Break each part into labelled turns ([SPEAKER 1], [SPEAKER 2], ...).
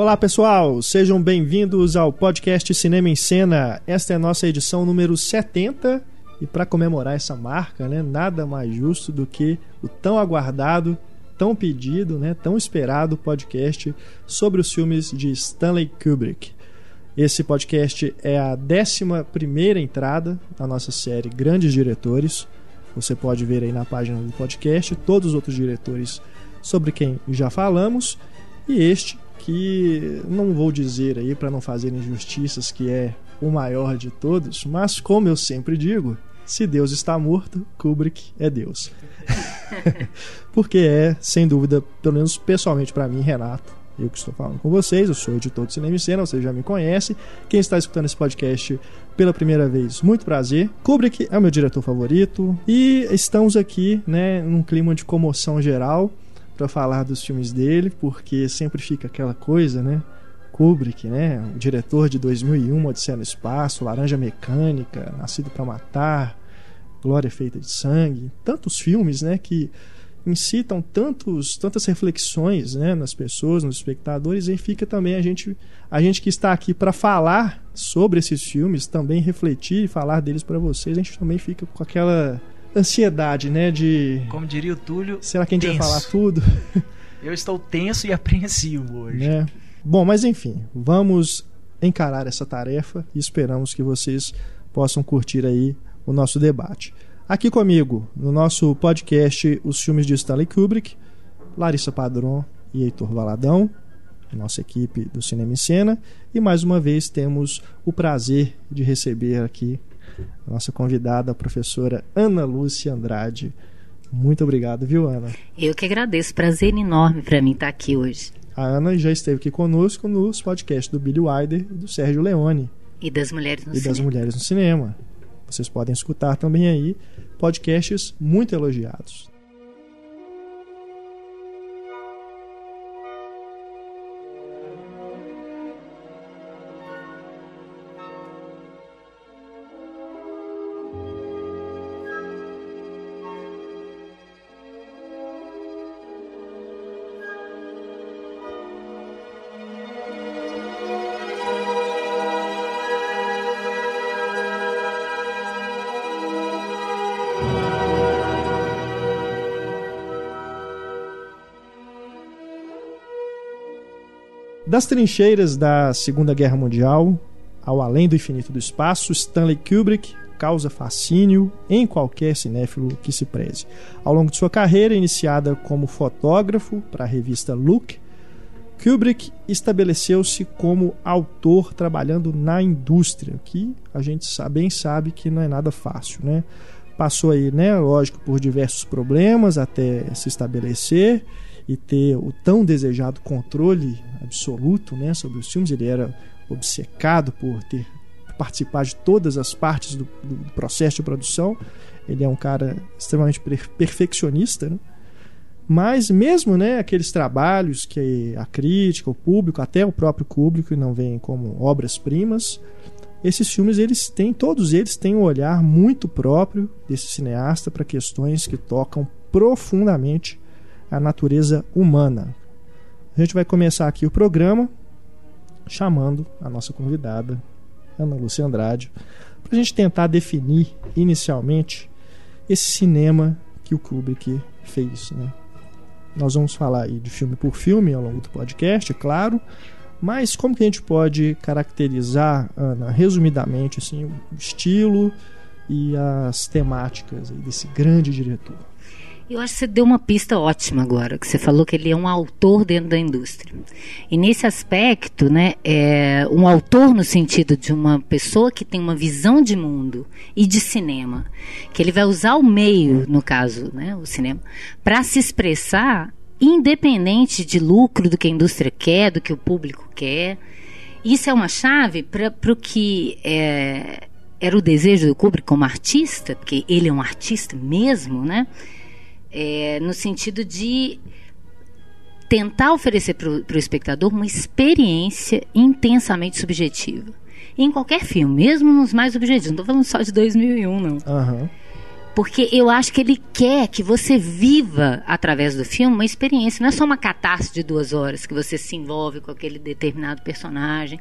[SPEAKER 1] Olá pessoal, sejam bem-vindos ao podcast Cinema em Cena. Esta é a nossa edição número 70 e para comemorar essa marca, né, nada mais justo do que o tão aguardado, tão pedido, né, tão esperado podcast sobre os filmes de Stanley Kubrick. Esse podcast é a 11 entrada da nossa série Grandes Diretores. Você pode ver aí na página do podcast todos os outros diretores sobre quem já falamos e este que não vou dizer aí para não fazer injustiças que é o maior de todos, mas como eu sempre digo, se Deus está morto, Kubrick é Deus. Porque é, sem dúvida, pelo menos pessoalmente para mim, Renato, eu que estou falando com vocês, eu sou editor de Cinema e Cena, você já me conhece. Quem está escutando esse podcast pela primeira vez, muito prazer. Kubrick é o meu diretor favorito e estamos aqui, né, num clima de comoção geral para falar dos filmes dele, porque sempre fica aquela coisa, né? Kubrick, né? O diretor de 2001, Odisseia no Espaço, Laranja Mecânica, Nascido para Matar, Glória Feita de Sangue, tantos filmes, né, que incitam tantos, tantas reflexões né, nas pessoas, nos espectadores, e fica também a gente, a gente que está aqui para falar sobre esses filmes, também refletir e falar deles para vocês, a gente também fica com aquela ansiedade, né, de...
[SPEAKER 2] Como diria o Túlio,
[SPEAKER 1] Será que a gente tenso. vai falar tudo?
[SPEAKER 2] Eu estou tenso e apreensivo hoje.
[SPEAKER 1] Né? Bom, mas enfim, vamos encarar essa tarefa e esperamos que vocês possam curtir aí o nosso debate. Aqui comigo, no nosso podcast Os Filmes de Stanley Kubrick, Larissa Padron e Heitor Valadão, nossa equipe do Cinema em Cena, e mais uma vez temos o prazer de receber aqui a nossa convidada, a professora Ana Lúcia Andrade. Muito obrigado, viu, Ana?
[SPEAKER 3] Eu que agradeço, prazer enorme para mim estar aqui hoje.
[SPEAKER 1] A Ana já esteve aqui conosco nos podcasts do Billy Wilder e do Sérgio Leone.
[SPEAKER 3] E das mulheres no
[SPEAKER 1] e
[SPEAKER 3] cinema.
[SPEAKER 1] das mulheres no cinema. Vocês podem escutar também aí podcasts muito elogiados. Das trincheiras da Segunda Guerra Mundial ao além do infinito do espaço, Stanley Kubrick causa fascínio em qualquer cinéfilo que se preze. Ao longo de sua carreira, iniciada como fotógrafo para a revista Look, Kubrick estabeleceu-se como autor trabalhando na indústria, que a gente bem sabe que não é nada fácil, né? Passou aí, né, lógico, por diversos problemas até se estabelecer e ter o tão desejado controle absoluto né, sobre os filmes. Ele era obcecado por ter participar de todas as partes do, do processo de produção. Ele é um cara extremamente perfeccionista, né? Mas mesmo né, aqueles trabalhos que a crítica, o público, até o próprio público não veem como obras-primas, esses filmes eles têm, todos eles têm um olhar muito próprio desse cineasta para questões que tocam profundamente a natureza humana. A gente vai começar aqui o programa chamando a nossa convidada, Ana Lúcia Andrade, para a gente tentar definir inicialmente esse cinema que o Kubrick fez. Né? Nós vamos falar aí de filme por filme ao longo do podcast, é claro, mas como que a gente pode caracterizar, Ana, resumidamente, assim, o estilo e as temáticas desse grande diretor?
[SPEAKER 3] Eu acho que você deu uma pista ótima agora, que você falou que ele é um autor dentro da indústria. E nesse aspecto, né, é um autor no sentido de uma pessoa que tem uma visão de mundo e de cinema, que ele vai usar o meio, no caso, né, o cinema, para se expressar independente de lucro do que a indústria quer, do que o público quer. Isso é uma chave para o que é, era o desejo do Kubrick como artista, porque ele é um artista mesmo, né? É, no sentido de tentar oferecer para o espectador uma experiência intensamente subjetiva. Em qualquer filme, mesmo nos mais objetivos, não estou falando só de 2001, não.
[SPEAKER 1] Uhum.
[SPEAKER 3] Porque eu acho que ele quer que você viva, através do filme, uma experiência. Não é só uma catástrofe de duas horas que você se envolve com aquele determinado personagem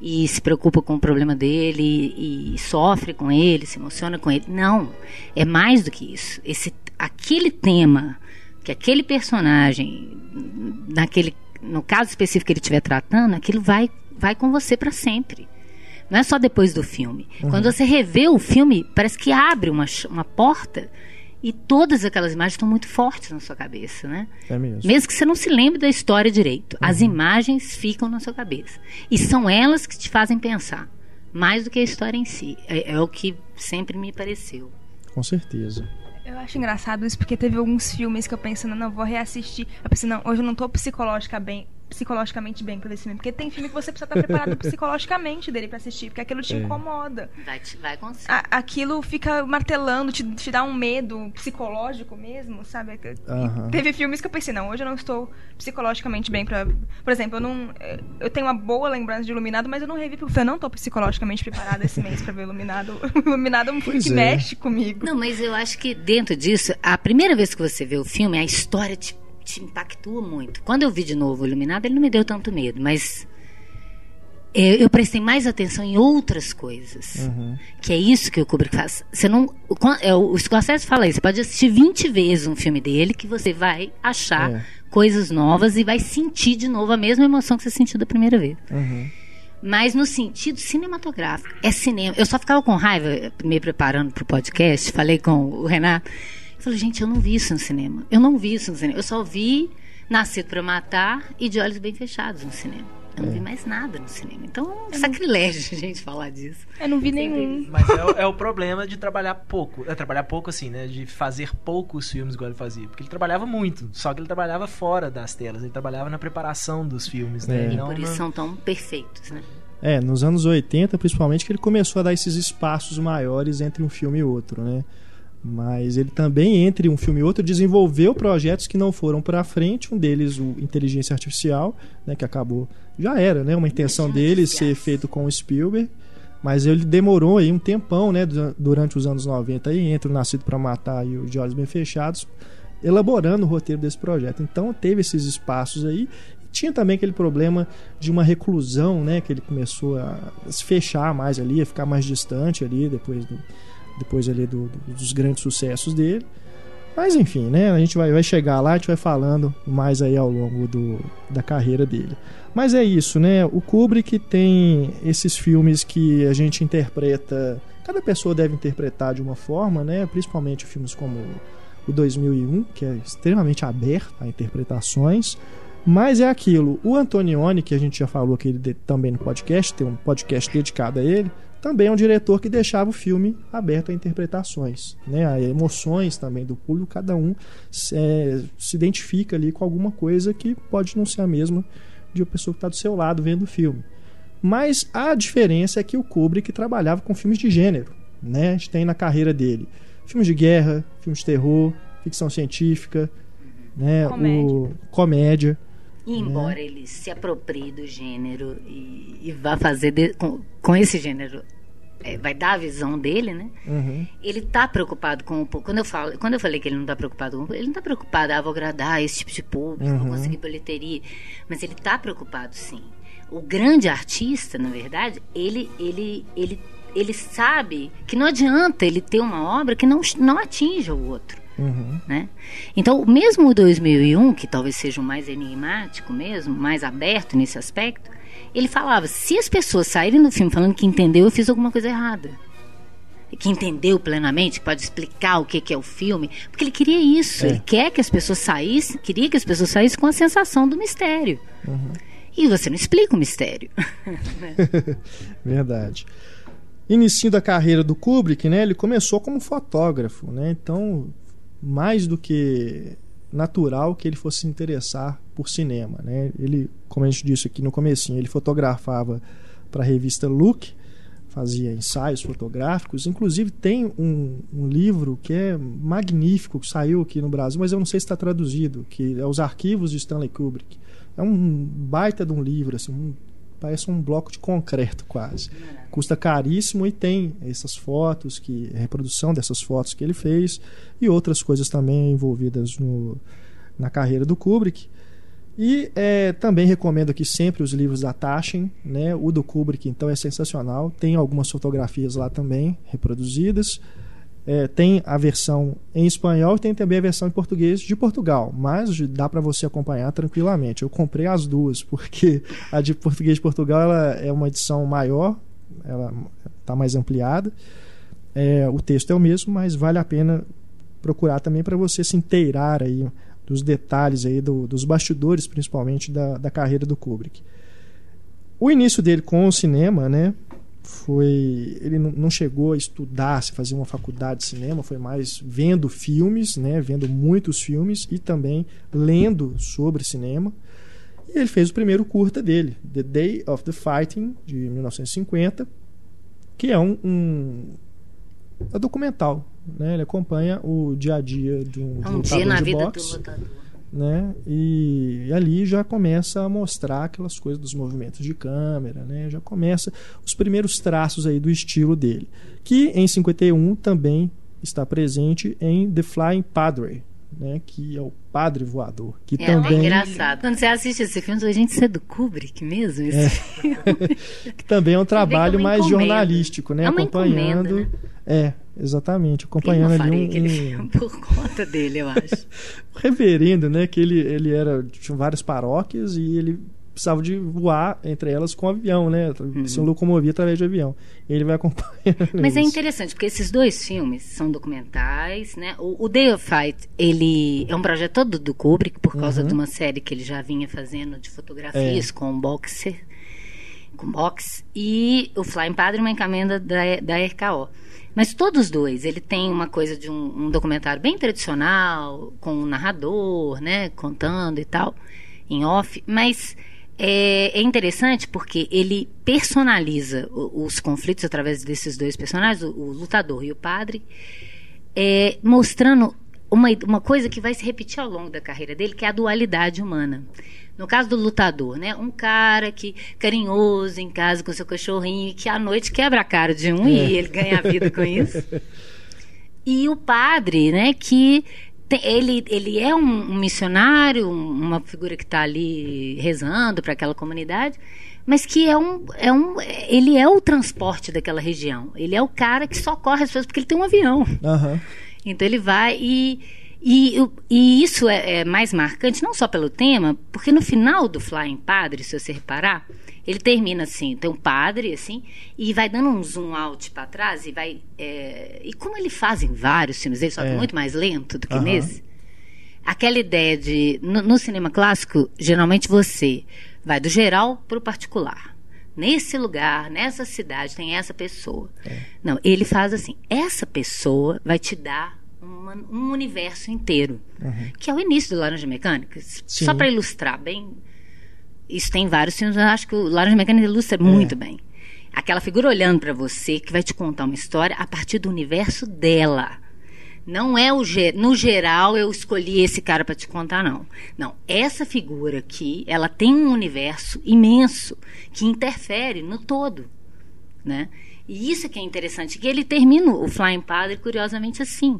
[SPEAKER 3] e se preocupa com o problema dele e, e sofre com ele, se emociona com ele. Não. É mais do que isso. Esse, aquele tema que aquele personagem, naquele, no caso específico que ele estiver tratando, aquilo vai, vai com você para sempre. Não é só depois do filme.
[SPEAKER 1] Uhum.
[SPEAKER 3] Quando você revê o filme, parece que abre uma, uma porta e todas aquelas imagens estão muito fortes na sua cabeça, né?
[SPEAKER 1] É mesmo.
[SPEAKER 3] Mesmo que você não se lembre da história direito,
[SPEAKER 1] Uhum.
[SPEAKER 3] as imagens ficam na sua cabeça. E são elas que te fazem pensar, mais do que a história em si. É, é o que sempre me pareceu.
[SPEAKER 1] Com certeza.
[SPEAKER 4] Eu acho engraçado isso porque teve alguns filmes que eu pensando, não, vou reassistir. Eu pensei, não, hoje eu não tô psicológica bem, psicologicamente bem pra esse filme. Porque tem filme que você precisa estar preparado psicologicamente dele pra assistir, porque aquilo te
[SPEAKER 1] É.
[SPEAKER 4] incomoda.
[SPEAKER 3] Vai, te- vai você.
[SPEAKER 4] A- aquilo fica martelando, te, te dá um medo psicológico mesmo, sabe? E
[SPEAKER 1] Aham.
[SPEAKER 4] Teve filmes que eu pensei, não, hoje eu não estou psicologicamente bem pra. Por exemplo, eu não. eh, Eu tenho uma boa lembrança de Iluminado, mas eu não revi porque eu não tô psicologicamente preparada esse mês pra ver Iluminado. Iluminado é um filme que
[SPEAKER 1] é.
[SPEAKER 4] mexe comigo.
[SPEAKER 3] Não, mas eu acho que dentro disso, a primeira vez que você vê o filme, a história te, te impactua muito. Quando eu vi de novo o Iluminado, ele não me deu tanto medo, mas eu, eu prestei mais atenção em outras coisas.
[SPEAKER 1] Uhum.
[SPEAKER 3] Que é isso que o Kubrick faz. Você não, o, quan- é, o Scorsese fala isso. Você pode assistir 20 vezes um filme dele que você vai achar
[SPEAKER 1] É.
[SPEAKER 3] coisas novas e vai sentir de novo a mesma emoção que você sentiu da primeira vez.
[SPEAKER 1] Uhum.
[SPEAKER 3] Mas no sentido cinematográfico. É cinema. Eu só ficava com raiva, me preparando para o podcast, falei com o Renato. Eu falei, gente, eu não vi isso no cinema. Eu não vi isso no cinema. Eu só vi Nascido para Matar e De Olhos Bem Fechados no cinema. Eu não vi mais nada no cinema. Então, é um sacrilégio a gente falar disso.
[SPEAKER 4] Eu não vi nenhum.
[SPEAKER 2] Mas é, o- é o problema de trabalhar pouco. É trabalhar pouco assim, né? De fazer poucos filmes igual ele fazia. Porque ele trabalhava muito. Só que ele trabalhava fora das telas. Ele trabalhava na preparação dos filmes, né?
[SPEAKER 1] É.
[SPEAKER 3] E
[SPEAKER 2] Não
[SPEAKER 3] por isso
[SPEAKER 2] na-
[SPEAKER 3] são tão perfeitos, né?
[SPEAKER 1] É, nos anos 80, principalmente, que ele começou a dar esses espaços maiores entre um filme e outro, né? Mas ele também, entre um filme e outro, desenvolveu projetos que não foram para frente. Um deles, o Inteligência Artificial, né, que acabou. Já era, né? Uma intenção dele ser feito com o Spielberg. Mas ele demorou aí um tempão, né? du- Durante os anos 90, aí, entre o Nascido para Matar e o De Olhos Bem Fechados, elaborando o roteiro desse projeto. Então teve esses espaços aí. Tinha também aquele problema de uma reclusão, né? Que ele começou a se fechar mais ali, a ficar mais distante ali depois, do, depois ali do- do- dos grandes sucessos dele. Mas enfim, né? A gente vai, vai chegar lá, a gente vai falando mais aí ao longo do, da carreira dele. Mas é isso, né? O Kubrick tem esses filmes que a gente interpreta. Cada pessoa deve interpretar de uma forma, né? Principalmente filmes como o 2001, que é extremamente aberto a interpretações. Mas é aquilo. O Antonioni, que a gente já falou aqui de- também no podcast, tem um podcast dedicado a ele, também é um diretor que deixava o filme aberto a interpretações, né? A emoções também do público, cada um se, é, se identifica ali com alguma coisa que pode não ser a mesma de uma pessoa que está do seu lado vendo o filme. Mas a diferença é que o Kubrick trabalhava com filmes de gênero, né? A gente tem na carreira dele filmes de guerra, filmes de terror, ficção científica, né?
[SPEAKER 4] Comédia.
[SPEAKER 1] O comédia.
[SPEAKER 3] E embora ele se aproprie do gênero e, e vá fazer de- com, com esse gênero, vai dar a visão dele, né?
[SPEAKER 1] Uhum.
[SPEAKER 3] Ele tá preocupado com o público. Quando eu, falo, quando eu falei que ele não tá preocupado com o público, ele não tá preocupado, ah, vou agradar esse tipo de público, vou
[SPEAKER 1] Uhum.
[SPEAKER 3] conseguir bilheteria. Mas ele tá preocupado, sim. O grande artista, na verdade, ele, ele, ele, ele sabe que não adianta ele ter uma obra que não, não atinja o outro
[SPEAKER 1] Uhum.
[SPEAKER 3] né? Então, mesmo o 2001, que talvez seja o mais enigmático mesmo, mais aberto nesse aspecto, ele falava: se as pessoas saírem do filme falando que entendeu, eu fiz alguma coisa errada. Que entendeu plenamente, que pode explicar o que, que é o filme, porque ele queria isso.
[SPEAKER 1] É.
[SPEAKER 3] Ele quer que as pessoas saíssem, queria que as pessoas saíssem com a sensação do mistério. E você não explica o mistério.
[SPEAKER 1] Verdade. Inicinho da carreira do Kubrick, né? Ele começou como fotógrafo, né? Então, mais do que natural que ele fosse se interessar por cinema, né? Ele, como a gente disse aqui no comecinho, ele fotografava para a revista Look, fazia ensaios fotográficos, inclusive tem um, um livro que é magnífico, que saiu aqui no Brasil, mas eu não sei se está traduzido, que é Os Arquivos de Stanley Kubrick. É um baita de um livro, assim, um parece um bloco de concreto quase. Custa caríssimo e tem essas fotos, que reprodução dessas fotos que ele fez e outras coisas também envolvidas no, na carreira do Kubrick. E é, também recomendo aqui sempre os livros da Taschen, né? O do Kubrick, então, é sensacional. Tem algumas fotografias lá também reproduzidas. É, tem a versão em espanhol e tem também a versão em português de Portugal, mas dá para você acompanhar tranquilamente. Eu comprei as duas porque a de português de Portugal ela é uma edição maior, ela está mais ampliada. É, o texto é o mesmo, mas vale a pena procurar também para você se inteirar aí dos detalhes aí do, dos bastidores, principalmente da, da carreira do Kubrick. O início dele com o cinema, né? Foi ele não chegou a estudar, se fazer uma faculdade de cinema, foi mais vendo filmes, né, vendo muitos filmes e também lendo sobre cinema. E ele fez o primeiro curta dele, The Day of the Fighting, de 1950, que é um, um é documental, né? Ele acompanha o dia a dia de um,
[SPEAKER 3] um
[SPEAKER 1] dia
[SPEAKER 3] na vida
[SPEAKER 1] boxe.
[SPEAKER 3] do lutador
[SPEAKER 1] né? E, e, ali já começa a mostrar aquelas coisas dos movimentos de câmera, né? Já começa os primeiros traços aí do estilo dele, que em 51 também está presente em The Flying Padre, né, que é o Padre Voador, que
[SPEAKER 3] é,
[SPEAKER 1] também
[SPEAKER 3] é engraçado. Quando você assiste esse filme, a gente é do Kubrick mesmo, esse
[SPEAKER 1] É.
[SPEAKER 3] filme.
[SPEAKER 1] que também é um trabalho mais
[SPEAKER 3] encomenda.
[SPEAKER 1] jornalístico, né,
[SPEAKER 3] É
[SPEAKER 1] acompanhando,
[SPEAKER 3] encomenda,
[SPEAKER 1] é, exatamente, acompanhando ali um,
[SPEAKER 3] filme por conta dele, eu acho.
[SPEAKER 1] um reverendo, né, que ele ele era tinha várias paróquias e ele precisava de voar entre elas com avião, né, se locomovia através de avião. Ele vai acompanhando
[SPEAKER 3] Mas é
[SPEAKER 1] isso.
[SPEAKER 3] interessante, porque esses dois filmes são documentais, né? O, o Day of Fight, ele é um projeto todo do Kubrick, por causa
[SPEAKER 1] Uhum.
[SPEAKER 3] de uma série que ele já vinha fazendo de fotografias
[SPEAKER 1] É.
[SPEAKER 3] com boxer, com box, e o Flying Padre uma encomenda da, da RKO. Mas todos os dois, ele tem uma coisa de um, um documentário bem tradicional, com um narrador, né, contando e tal, em off, mas é, é interessante porque ele personaliza os conflitos através desses dois personagens, o, o lutador e o padre, é, mostrando uma, uma coisa que vai se repetir ao longo da carreira dele, que é a dualidade humana. No caso do lutador, né? Um cara que carinhoso em casa com seu cachorrinho, que à noite quebra a cara de um e ele ganha a vida com isso. E o padre, né, que tem- ele, ele é um, um missionário, um- uma figura que está ali rezando para aquela comunidade, mas que é um, é um. Ele é o transporte daquela região. Ele é o cara que socorre as pessoas porque ele tem um avião.
[SPEAKER 1] Aham.
[SPEAKER 3] Então ele vai e. E, e isso é, é mais marcante, não só pelo tema, porque no final do Flying Padre, se você reparar, ele termina assim, tem um padre, assim, e vai dando um zoom out para trás e vai. é, e como ele faz em vários filmes dele, só que
[SPEAKER 1] É.
[SPEAKER 3] muito mais lento do que
[SPEAKER 1] Aham.
[SPEAKER 3] nesse, aquela ideia de. No, no cinema clássico, geralmente você vai do geral para o particular. Nesse lugar, nessa cidade, tem essa pessoa.
[SPEAKER 1] É.
[SPEAKER 3] Não, ele faz assim: essa pessoa vai te dar uma- um universo inteiro. Que é o início do Laranja Mecânica.
[SPEAKER 1] Sim.
[SPEAKER 3] Só para ilustrar bem. Isso tem vários filmes, eu acho que o Laranja Mecânica ilustra muito bem. Aquela figura olhando para você que vai te contar uma história a partir do universo dela. Não é o ge- no geral eu escolhi esse cara para te contar não. Não, essa figura aqui, ela tem um universo imenso que interfere no todo, né? E isso que é interessante, que ele termina o Flying Padre curiosamente assim.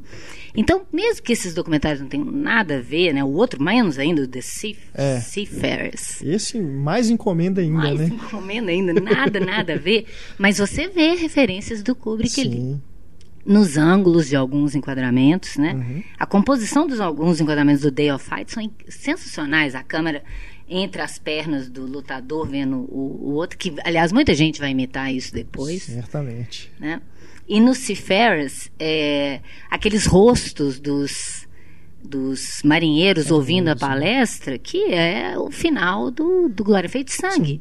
[SPEAKER 3] Então, mesmo que esses documentários não tenham nada a ver, né? O outro menos ainda, o The Sea,
[SPEAKER 1] É.
[SPEAKER 3] Seafarers.
[SPEAKER 1] Esse mais encomenda ainda,
[SPEAKER 3] Mais
[SPEAKER 1] né?
[SPEAKER 3] encomenda ainda, nada, nada a ver. Mas você vê referências do Kubrick ali
[SPEAKER 1] Sim.
[SPEAKER 3] nos ângulos de alguns enquadramentos, né?
[SPEAKER 1] Uhum.
[SPEAKER 3] A composição dos alguns enquadramentos do Day of Fight são sensacionais. A câmera entre as pernas do lutador vendo o, o outro, que aliás muita gente vai imitar isso depois,
[SPEAKER 1] Certamente.
[SPEAKER 3] né? E no Seafarers, é, aqueles rostos dos dos marinheiros ouvindo a palestra, que é o final do, do Glória Feita de Sangue.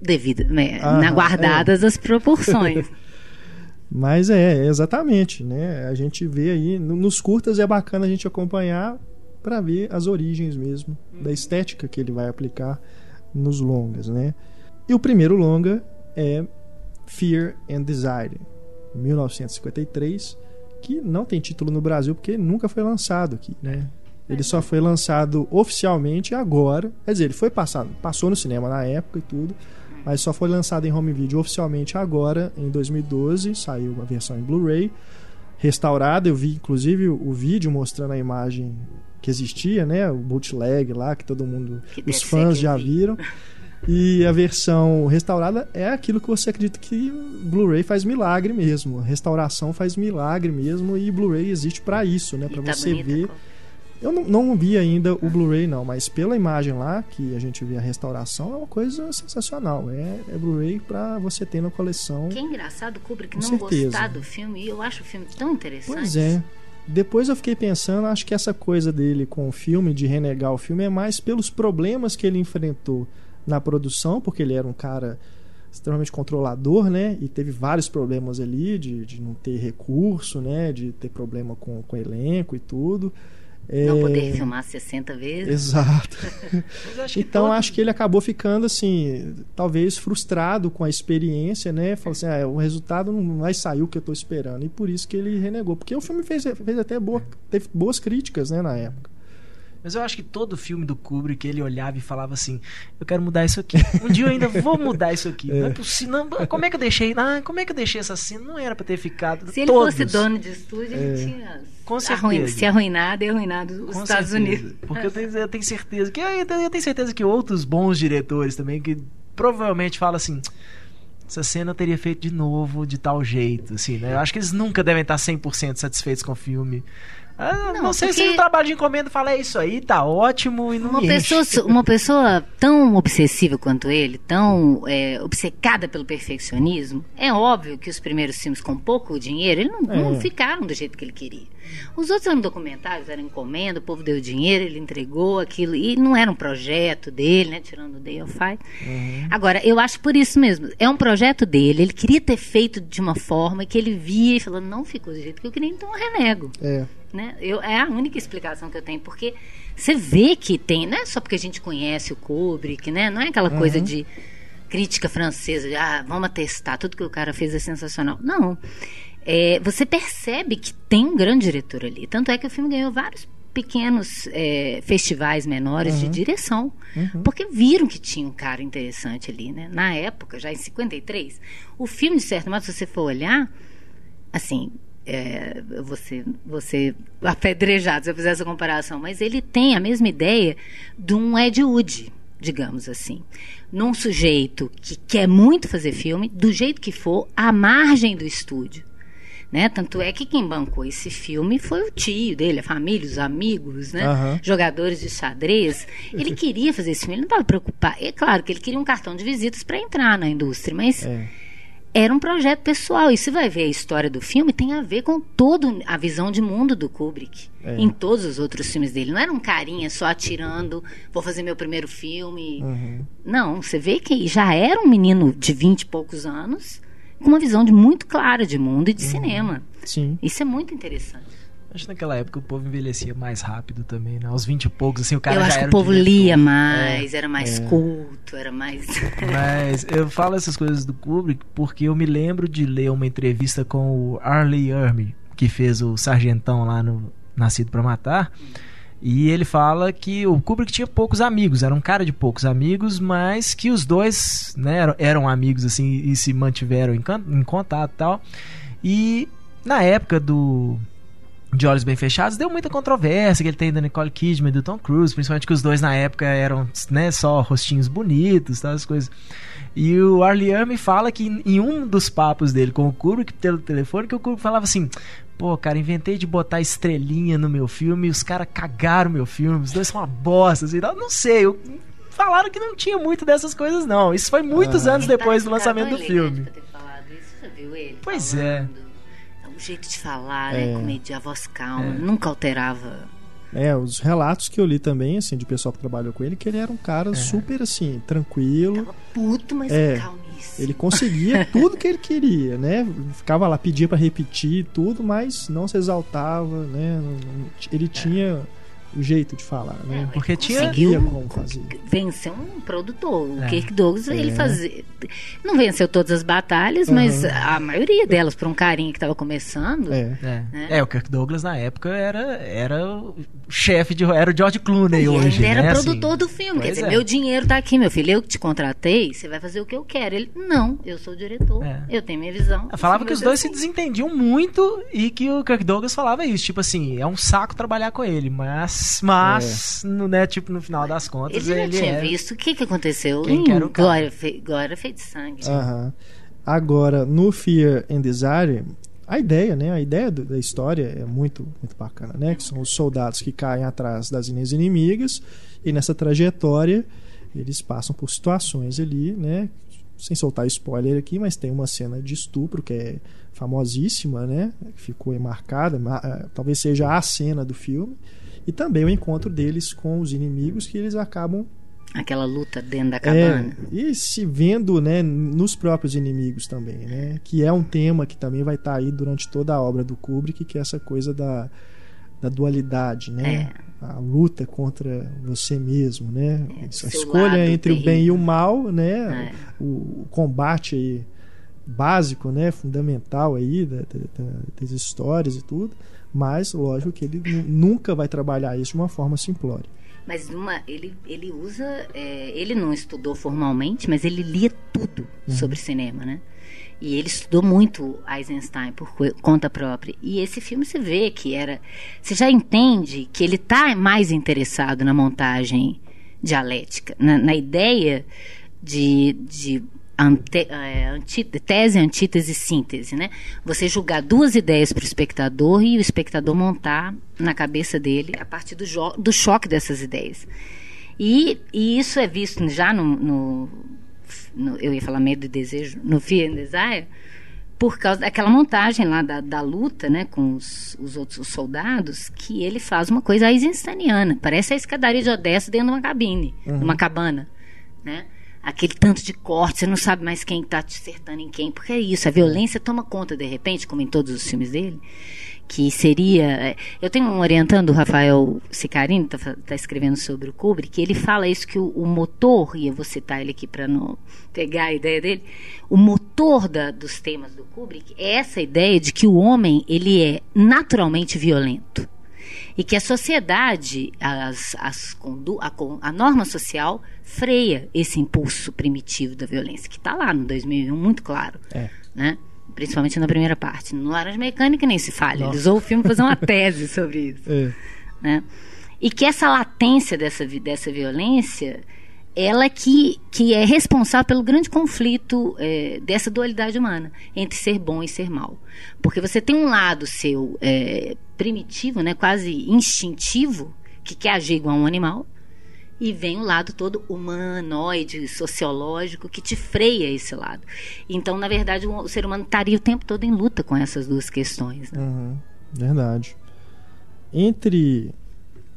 [SPEAKER 3] Devido, né,
[SPEAKER 1] Aham,
[SPEAKER 3] na guardadas as proporções.
[SPEAKER 1] Mas é, exatamente, né? A gente vê aí, no- nos curtas é bacana a gente acompanhar para ver as origens mesmo da estética que ele vai aplicar nos longas, né? E o primeiro longa é Fear and Desire, 1953, que não tem título no Brasil porque nunca foi lançado aqui, né? Ele só foi lançado oficialmente agora, quer dizer, ele foi passado, passou no cinema na época e tudo, mas só foi lançado em home video oficialmente agora, em 2012. Saiu a versão em Blu-ray restaurada. Eu vi inclusive o vídeo mostrando a imagem que existia, né? O bootleg lá que todo mundo,
[SPEAKER 3] Que
[SPEAKER 1] os fãs já
[SPEAKER 3] vi.
[SPEAKER 1] viram. E a versão restaurada é aquilo que você acredita que Blu-ray faz milagre mesmo. A restauração faz milagre mesmo e Blu-ray existe pra isso, né? Pra
[SPEAKER 3] tá
[SPEAKER 1] você
[SPEAKER 3] bonita
[SPEAKER 1] ver. Eu não, não vi ainda o Blu-ray não, mas pela imagem lá que a gente vê a restauração é uma coisa sensacional. É, é Blu-ray pra você ter na coleção.
[SPEAKER 3] Que é engraçado o Kubrick não
[SPEAKER 1] certeza.
[SPEAKER 3] gostar do filme, e eu acho o filme tão interessante.
[SPEAKER 1] Pois é. Depois eu fiquei pensando, acho que essa coisa dele com o filme, de renegar o filme, é mais pelos problemas que ele enfrentou na produção, porque ele era um cara extremamente controlador, né? E teve vários problemas ali de, de não ter recurso, né? De ter problema com, com elenco e tudo.
[SPEAKER 3] Não
[SPEAKER 1] É,
[SPEAKER 3] poder filmar 60 vezes.
[SPEAKER 1] Exato.
[SPEAKER 2] Acho
[SPEAKER 1] Então
[SPEAKER 2] todo-
[SPEAKER 1] acho que ele acabou ficando assim, talvez frustrado com a experiência, né? Falou assim, ah, o resultado não vai sair o que eu tô esperando. E por isso que ele renegou. Porque o filme fez, fez até boa, teve boas críticas, né, na época.
[SPEAKER 2] Mas eu acho que todo filme do Kubrick ele olhava e falava assim: Eu quero mudar isso aqui. Um dia eu ainda vou mudar isso aqui. Não é possível. não- como é que eu deixei? Ah, como é que eu deixei essa cena? Não era pra ter ficado.
[SPEAKER 3] Se ele
[SPEAKER 2] Todos.
[SPEAKER 3] fosse dono de estúdio,
[SPEAKER 1] É.
[SPEAKER 3] ele tinha
[SPEAKER 2] Com
[SPEAKER 3] arruin-
[SPEAKER 2] certeza.
[SPEAKER 3] se arruinado e arruinado os
[SPEAKER 2] Com
[SPEAKER 3] Estados
[SPEAKER 2] certeza.
[SPEAKER 3] Unidos.
[SPEAKER 2] Porque eu tenho, eu tenho certeza que eu tenho, eu tenho certeza que outros bons diretores também que provavelmente falam assim. Essa cena eu teria feito de novo, de tal jeito, assim, né? Eu acho que eles nunca devem estar 100% satisfeitos com o filme. Ah, não,
[SPEAKER 3] Não,
[SPEAKER 2] sei se o trabalho de encomenda fala, é isso aí, tá ótimo e não
[SPEAKER 3] Uma
[SPEAKER 2] me enche."
[SPEAKER 3] pessoa, uma pessoa tão obsessiva quanto ele, tão é, obcecada pelo perfeccionismo, é óbvio que os primeiros filmes com pouco dinheiro, ele não, não
[SPEAKER 1] É.
[SPEAKER 3] ficaram do jeito que ele queria. Os outros eram documentários, eram encomenda, o povo deu dinheiro, ele entregou aquilo, e não era um projeto dele, né, tirando o Day of Fight. Agora, eu acho por isso mesmo, é um projeto dele, ele queria ter feito de uma forma que ele via e falou, não ficou do jeito que eu queria, então eu renego
[SPEAKER 1] É.
[SPEAKER 3] né? Eu, é a única explicação que eu tenho, porque você vê que tem, não é só porque a gente conhece o Kubrick, né? Não é aquela coisa de crítica francesa, de, ah, vamos atestar, tudo que o cara fez é sensacional. Não. É, você percebe que tem um grande diretor ali. Tanto é que o filme ganhou vários pequenos é, festivais menores de direção. Porque viram que tinha um cara interessante ali, né? Na época, já em 53, o filme, de certo modo, se você for olhar, assim, é, você, você apedrejado se eu fizer essa comparação, mas ele tem a mesma ideia de um Ed Wood, digamos assim. Num sujeito que quer muito fazer filme, do jeito que for, à margem do estúdio. Né? Tanto é que quem bancou esse filme foi o tio dele, a família, os amigos, né?
[SPEAKER 1] Aham.
[SPEAKER 3] jogadores de xadrez. Ele queria fazer esse filme, ele não estava preocupado. É claro que ele queria um cartão de visitas para entrar na indústria, mas
[SPEAKER 1] É.
[SPEAKER 3] era um projeto pessoal. E você vai ver a história do filme, tem a ver com toda a visão de mundo do Kubrick.
[SPEAKER 1] É.
[SPEAKER 3] Em todos os outros filmes dele. Não era um carinha só atirando, vou fazer meu primeiro filme.
[SPEAKER 1] Uhum.
[SPEAKER 3] Não, você vê que já era um menino de vinte e poucos anos, com uma visão de muito clara de mundo
[SPEAKER 1] Uhum.
[SPEAKER 3] e de cinema.
[SPEAKER 1] Sim.
[SPEAKER 3] Isso é muito interessante.
[SPEAKER 2] Acho que naquela época o povo envelhecia mais rápido também, né? Aos 20 e poucos, assim, o cara
[SPEAKER 3] Eu
[SPEAKER 2] já
[SPEAKER 3] acho que
[SPEAKER 2] era
[SPEAKER 3] o povo
[SPEAKER 2] diretor.
[SPEAKER 3] lia mais, era
[SPEAKER 1] É.
[SPEAKER 3] mais culto, era mais.
[SPEAKER 2] Mas eu falo essas coisas do Kubrick porque eu me lembro de ler uma entrevista com o Arlie Ermey, que fez o Sargentão lá no Nascido pra Matar. E ele fala que o Kubrick tinha poucos amigos, era um cara de poucos amigos, mas que os dois né, eram, eram amigos assim e se mantiveram em, em contato e tal. E na época do de Olhos Bem Fechados, deu muita controvérsia que ele tem da Nicole Kidman e do Tom Cruise, principalmente que os dois na época eram né, só rostinhos bonitos, tal, as coisas. E o Arlie me fala que em- um dos papos dele com o Kubrick pelo telefone, que o Kubrick falava assim: Pô, cara, inventei de botar estrelinha no meu filme e os caras cagaram meu filme, os dois são uma bosta, assim, tal. não sei, eu- falaram que não tinha muito dessas coisas, não. Isso foi muitos anos
[SPEAKER 3] Ele tá
[SPEAKER 2] depois do lançamento do filme. Pois
[SPEAKER 3] falando? Jeito de falar, né?
[SPEAKER 1] É.
[SPEAKER 3] Comedia, a voz calma,
[SPEAKER 2] É.
[SPEAKER 3] nunca alterava.
[SPEAKER 1] É, os relatos que eu li também, assim, de pessoal que trabalhou com ele, que ele era um cara super, assim, tranquilo.
[SPEAKER 3] Tava puto, mas
[SPEAKER 1] É.
[SPEAKER 3] calmíssimo.
[SPEAKER 1] Ele conseguia tudo que ele queria, né? Ficava lá, pedia pra repetir tudo, mas não se exaltava, né? Ele tinha o jeito de falar, né?
[SPEAKER 2] Porque tinha.
[SPEAKER 3] Conseguiu.
[SPEAKER 1] Como fazer.
[SPEAKER 3] Venceu um produtor. O
[SPEAKER 2] É.
[SPEAKER 3] Kirk Douglas, ele
[SPEAKER 1] É.
[SPEAKER 3] fazia. Não venceu todas as batalhas,
[SPEAKER 1] Aham.
[SPEAKER 3] mas a maioria delas, para um carinha que estava começando.
[SPEAKER 1] É.
[SPEAKER 2] É.
[SPEAKER 3] Né?
[SPEAKER 2] É, o Kirk Douglas na época era, era o chefe de. Era o George Clooney
[SPEAKER 3] E
[SPEAKER 2] hoje.
[SPEAKER 3] ele era
[SPEAKER 2] né,
[SPEAKER 3] produtor
[SPEAKER 2] assim.
[SPEAKER 3] do filme. Quer dizer,
[SPEAKER 2] é.
[SPEAKER 3] meu dinheiro tá aqui, meu filho. Eu que te contratei, você vai fazer o que eu quero. Ele, não, eu sou o diretor.
[SPEAKER 2] É.
[SPEAKER 3] Eu tenho minha visão.
[SPEAKER 2] Eu falava que os dois se
[SPEAKER 3] desenho.
[SPEAKER 2] desentendiam muito e que o Kirk Douglas falava isso, tipo assim, é um saco trabalhar com ele, mas, mas, no, né, tipo, no final das contas,
[SPEAKER 3] Ele
[SPEAKER 2] ele,
[SPEAKER 3] já tinha
[SPEAKER 2] é...
[SPEAKER 3] visto o que, que aconteceu
[SPEAKER 2] Quem
[SPEAKER 3] em
[SPEAKER 2] que era o cara?
[SPEAKER 3] Glória, Fe... Glória Feita de Sangue.
[SPEAKER 1] Aham. Agora, no Fear and Desire, a ideia, né? A ideia do- da história é muito, muito bacana, né? Que são os soldados que caem atrás das linhas inimigas e nessa trajetória eles passam por situações ali, né? Sem soltar spoiler aqui, mas tem uma cena de estupro que é famosíssima, né? Que ficou marcada, ma- eh, talvez seja a cena do filme. E também o encontro deles com os inimigos que eles acabam
[SPEAKER 3] Aquela luta dentro da
[SPEAKER 1] é,
[SPEAKER 3] cabana.
[SPEAKER 1] e se vendo né, nos próprios inimigos também, né? Que é um tema que também vai estar aí durante toda a obra do Kubrick, que é essa coisa da, da dualidade, né?
[SPEAKER 3] É.
[SPEAKER 1] A luta contra você mesmo, né?
[SPEAKER 3] É,
[SPEAKER 1] a escolha entre o bem e
[SPEAKER 3] terrível.
[SPEAKER 1] o mal, né?
[SPEAKER 3] É.
[SPEAKER 1] O, o combate aí básico, né? Fundamental aí da- da- da- das histórias e tudo. Mas, lógico que ele nu- nunca vai trabalhar isso de uma forma simplória.
[SPEAKER 3] Mas uma, ele, ele usa. é, ele não estudou formalmente, mas ele lia tudo
[SPEAKER 1] Uhum.
[SPEAKER 3] sobre cinema, né? E ele estudou muito Eisenstein por co- conta própria. E esse filme você vê que era. Você já entende que ele está mais interessado na montagem dialética, na, na ideia de, de ante, anti- tese, antítese síntese, né? Você julgar duas ideias para o espectador e o espectador montar na cabeça dele a partir do, do choque dessas ideias. E, e isso é visto já no, no- no- Eu ia falar medo e desejo, no Fear and Desire, por causa daquela montagem lá da, da luta, né, com os, os outros os soldados, que ele faz uma coisa eisensteiniana. Parece a escadaria de Odessa dentro de uma cabine, numa cabana, né? Aquele tanto de corte, você não sabe mais quem está te acertando em quem, porque é isso, a violência toma conta de repente, como em todos os filmes dele, que seria. é, Eu tenho um orientando, o Rafael Sicarini, está tá escrevendo sobre o Kubrick, ele fala isso que o, o motor, e eu vou citar ele aqui para não pegar a ideia dele, o motor da- dos temas do Kubrick é essa ideia de que o homem ele é naturalmente violento e que a sociedade, as, as a, a norma social freia esse impulso primitivo da violência, que está lá no 2001 muito claro,
[SPEAKER 1] É.
[SPEAKER 3] né? principalmente na primeira parte. No Laranja Mecânica nem se fala, ele usou o filme para fazer uma tese sobre isso
[SPEAKER 1] É.
[SPEAKER 3] né? E que essa latência dessa, dessa violência, ela que, que é responsável pelo grande conflito é, dessa dualidade humana entre ser bom e ser mal. Porque você tem um lado seu é, primitivo, né, quase instintivo, que quer agir igual um animal, e vem o lado todo humanoide, sociológico, que te freia esse lado. Então, na verdade, o ser humano estaria o tempo todo em luta com essas duas questões. né?
[SPEAKER 1] Uhum, verdade. Entre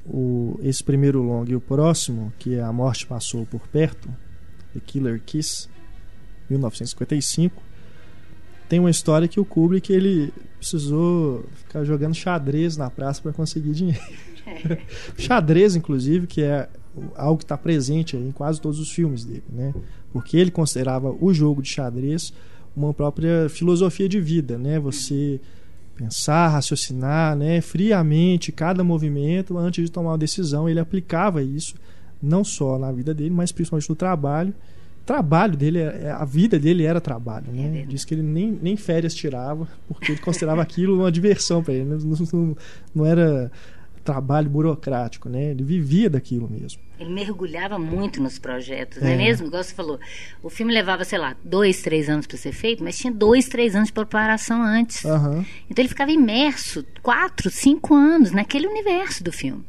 [SPEAKER 1] o, esse primeiro longa e o próximo, que é A Morte Passou por Perto, The Killer Kiss, 1955, tem uma história que o Kubrick ele precisou ficar jogando xadrez na praça para conseguir dinheiro. xadrez, inclusive, que é algo que está presente em quase todos os filmes dele, né? Porque ele considerava o jogo de xadrez uma própria filosofia de vida, né? Você pensar, raciocinar, né, friamente cada movimento antes de tomar uma decisão. Ele aplicava isso não só na vida dele, mas principalmente no trabalho. Trabalho dele, é- a vida dele era trabalho, né?
[SPEAKER 3] verdade.
[SPEAKER 1] Diz que ele nem, nem férias tirava, porque ele considerava aquilo uma diversão para ele. Não, não- não era trabalho burocrático, né? Ele vivia daquilo mesmo.
[SPEAKER 3] Ele mergulhava muito nos projetos, não é
[SPEAKER 1] É.
[SPEAKER 3] mesmo? Igual você falou. O filme levava, sei lá, dois, três anos para ser feito, mas tinha dois, três anos de preparação antes.
[SPEAKER 1] Aham.
[SPEAKER 3] Então ele ficava imerso quatro, cinco anos naquele universo do filme.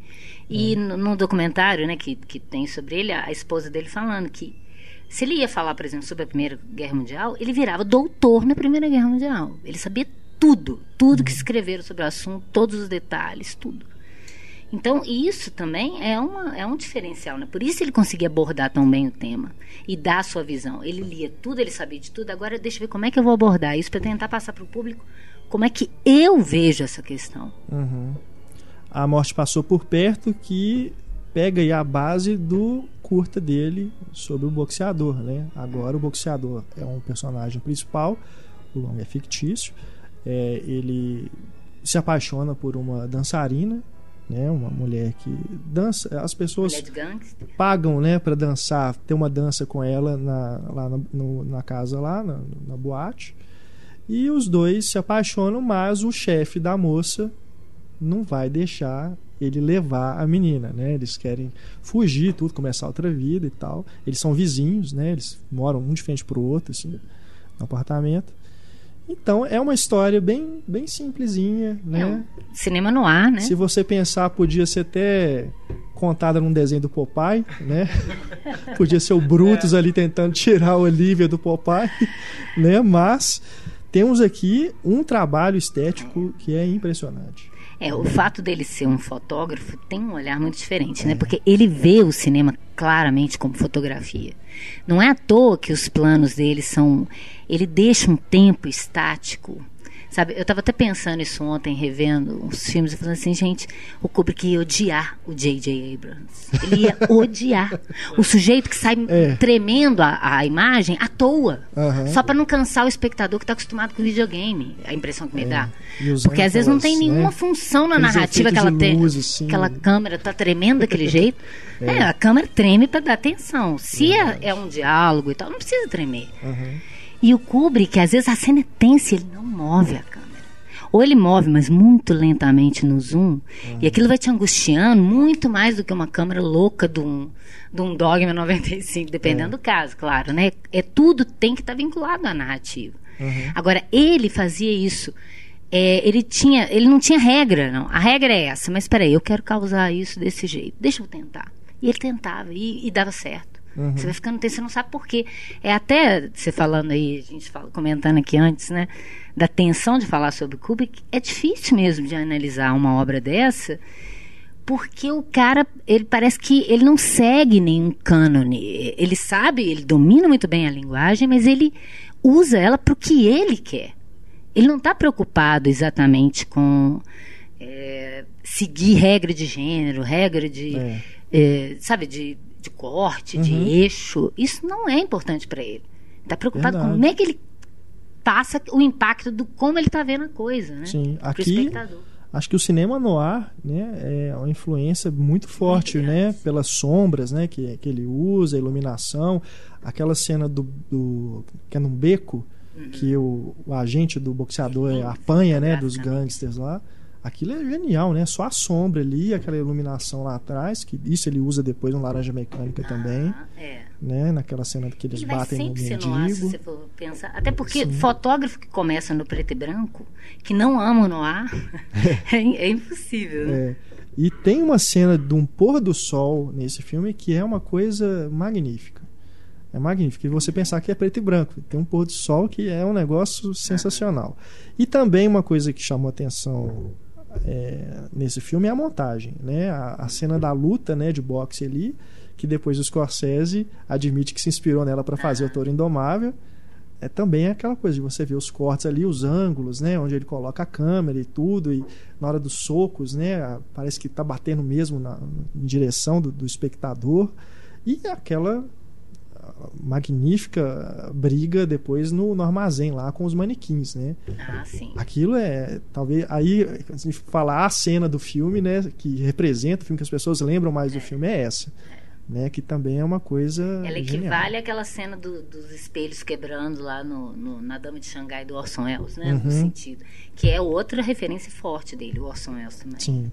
[SPEAKER 3] E no, no documentário né, que, que tem sobre ele, a, a esposa dele falando que se ele ia falar, por exemplo, sobre a Primeira Guerra Mundial, ele virava doutor na Primeira Guerra Mundial. Ele sabia tudo, tudo que escreveram sobre o assunto, todos os detalhes, tudo. Então, isso também é, uma, é um diferencial, né? Por isso ele conseguia abordar tão bem o tema e dar a sua visão. Ele lia tudo, ele sabia de tudo. Agora, deixa eu ver como é que eu vou abordar isso para tentar passar para o público como é que eu vejo essa questão.
[SPEAKER 1] Uhum. A Morte Passou por Perto, que pega aí a base do curta dele sobre o boxeador, né? Agora o boxeador é um personagem principal, o longa é fictício. É, ele se apaixona por uma dançarina, né? Uma mulher que dança. As pessoas pagam, né, para dançar, ter uma dança com ela na, lá na, no, na casa lá na, na boate. E os dois se apaixonam, mas o chefe da moça não vai deixar ele levar a menina, né? Eles querem fugir, tudo, começar outra vida e tal. Eles são vizinhos, né? Eles moram um de frente pro outro, assim, no apartamento. Então é uma história bem, bem simplesinha, né? É um
[SPEAKER 3] cinema no ar, né?
[SPEAKER 1] Se você pensar, podia ser até contada num desenho do Popeye, né? podia ser o Brutus é. ali tentando tirar o Olivia do Popeye, né? Mas temos aqui um trabalho estético que é impressionante.
[SPEAKER 3] É, o fato dele ser um fotógrafo tem um olhar muito diferente, né? Porque ele vê o cinema claramente como fotografia. Não é à toa que os planos dele são. Ele deixa um tempo estático Sabe, eu estava até pensando isso ontem, revendo os filmes, e falando assim, gente, o Kubrick ia odiar o J.J. Abrams. Ele ia odiar. O sujeito que sai é. tremendo a, a, imagem à toa. Uhum. Só para não cansar o espectador que está acostumado com videogame. A impressão que me é. dá. Porque às vezes não tem nenhuma né? função na narrativa que ela tem. Assim, aquela câmera tá tremendo daquele jeito. É. é. a câmera treme para dar atenção. Se é, é, um diálogo e tal, não precisa tremer. Uhum. E o Kubrick, às vezes a cena é tensa, ele não move a câmera. Ou ele move, mas muito lentamente no zoom, uhum. e aquilo vai te angustiando muito mais do que uma câmera louca de um, de um Dogma 95, dependendo é. do caso, claro, né? É tudo tem que estar tá vinculado à narrativa. Uhum. Agora, ele fazia isso. É, ele tinha, ele não tinha regra, não. A regra é essa, mas espera aí, eu quero causar isso desse jeito. Deixa eu tentar. E ele tentava e, e dava certo. Uhum. Você vai ficando tenso, você não sabe por quê. É até, você falando aí, a gente fala, comentando aqui antes, né? Da tensão de falar sobre Kubrick, é difícil mesmo de analisar uma obra dessa, porque o cara, ele parece que ele não segue nenhum cânone. Ele sabe, ele domina muito bem a linguagem, mas ele usa ela para o que ele quer. Ele não está preocupado exatamente com é, seguir regra de gênero, regra de. É. É, sabe, de de corte, uhum. de eixo, isso não é importante para ele. Está preocupado com como é que ele passa o impacto do como ele está vendo a coisa, né?
[SPEAKER 1] Sim, aqui acho que o cinema no ar, né, é uma influência muito forte, muito né, pelas sombras, né, que, que ele usa, a iluminação, aquela cena do, do que é num beco uhum. que o, o, agente do boxeador Sim, apanha, né, dos gangsters lá aquilo é genial, né? Só a sombra ali, aquela iluminação lá atrás, que isso ele usa depois no Laranja Mecânica ah, também. É. Né? Naquela cena que eles batem no mendigo. Noir, se você for pensar. Até porque Sim. fotógrafo que começa no preto e branco, que não ama o noir, é, é impossível. Né? É. E tem uma cena de um pôr do sol nesse filme que é uma coisa magnífica. É magnífico. E você pensar que é preto e branco. Tem um pôr do sol que é um negócio sensacional. E também uma coisa que chamou atenção é, nesse filme é a montagem, né? A, a, cena da luta, né, de boxe ali, que depois o Scorsese admite que se inspirou nela para fazer o Toro Indomável. É também aquela coisa de você ver os cortes ali, os ângulos, né, onde ele coloca a câmera e tudo, e na hora dos socos, né, parece que está batendo mesmo na, em direção do, do espectador. E aquela magnífica briga depois no, no, armazém lá com os manequins, né?
[SPEAKER 3] Ah, sim.
[SPEAKER 1] Aquilo é, talvez, aí, a gente falar a cena do filme, né, que representa o filme que as pessoas lembram mais do é. filme é essa. É. Né, que também é uma coisa.
[SPEAKER 3] Ela equivale àquela cena do, dos espelhos quebrando lá no, no, na Dama de Xangai do Orson Welles, né? Uhum. No sentido. Que é outra referência forte dele, o Orson Welles também.
[SPEAKER 1] Sim.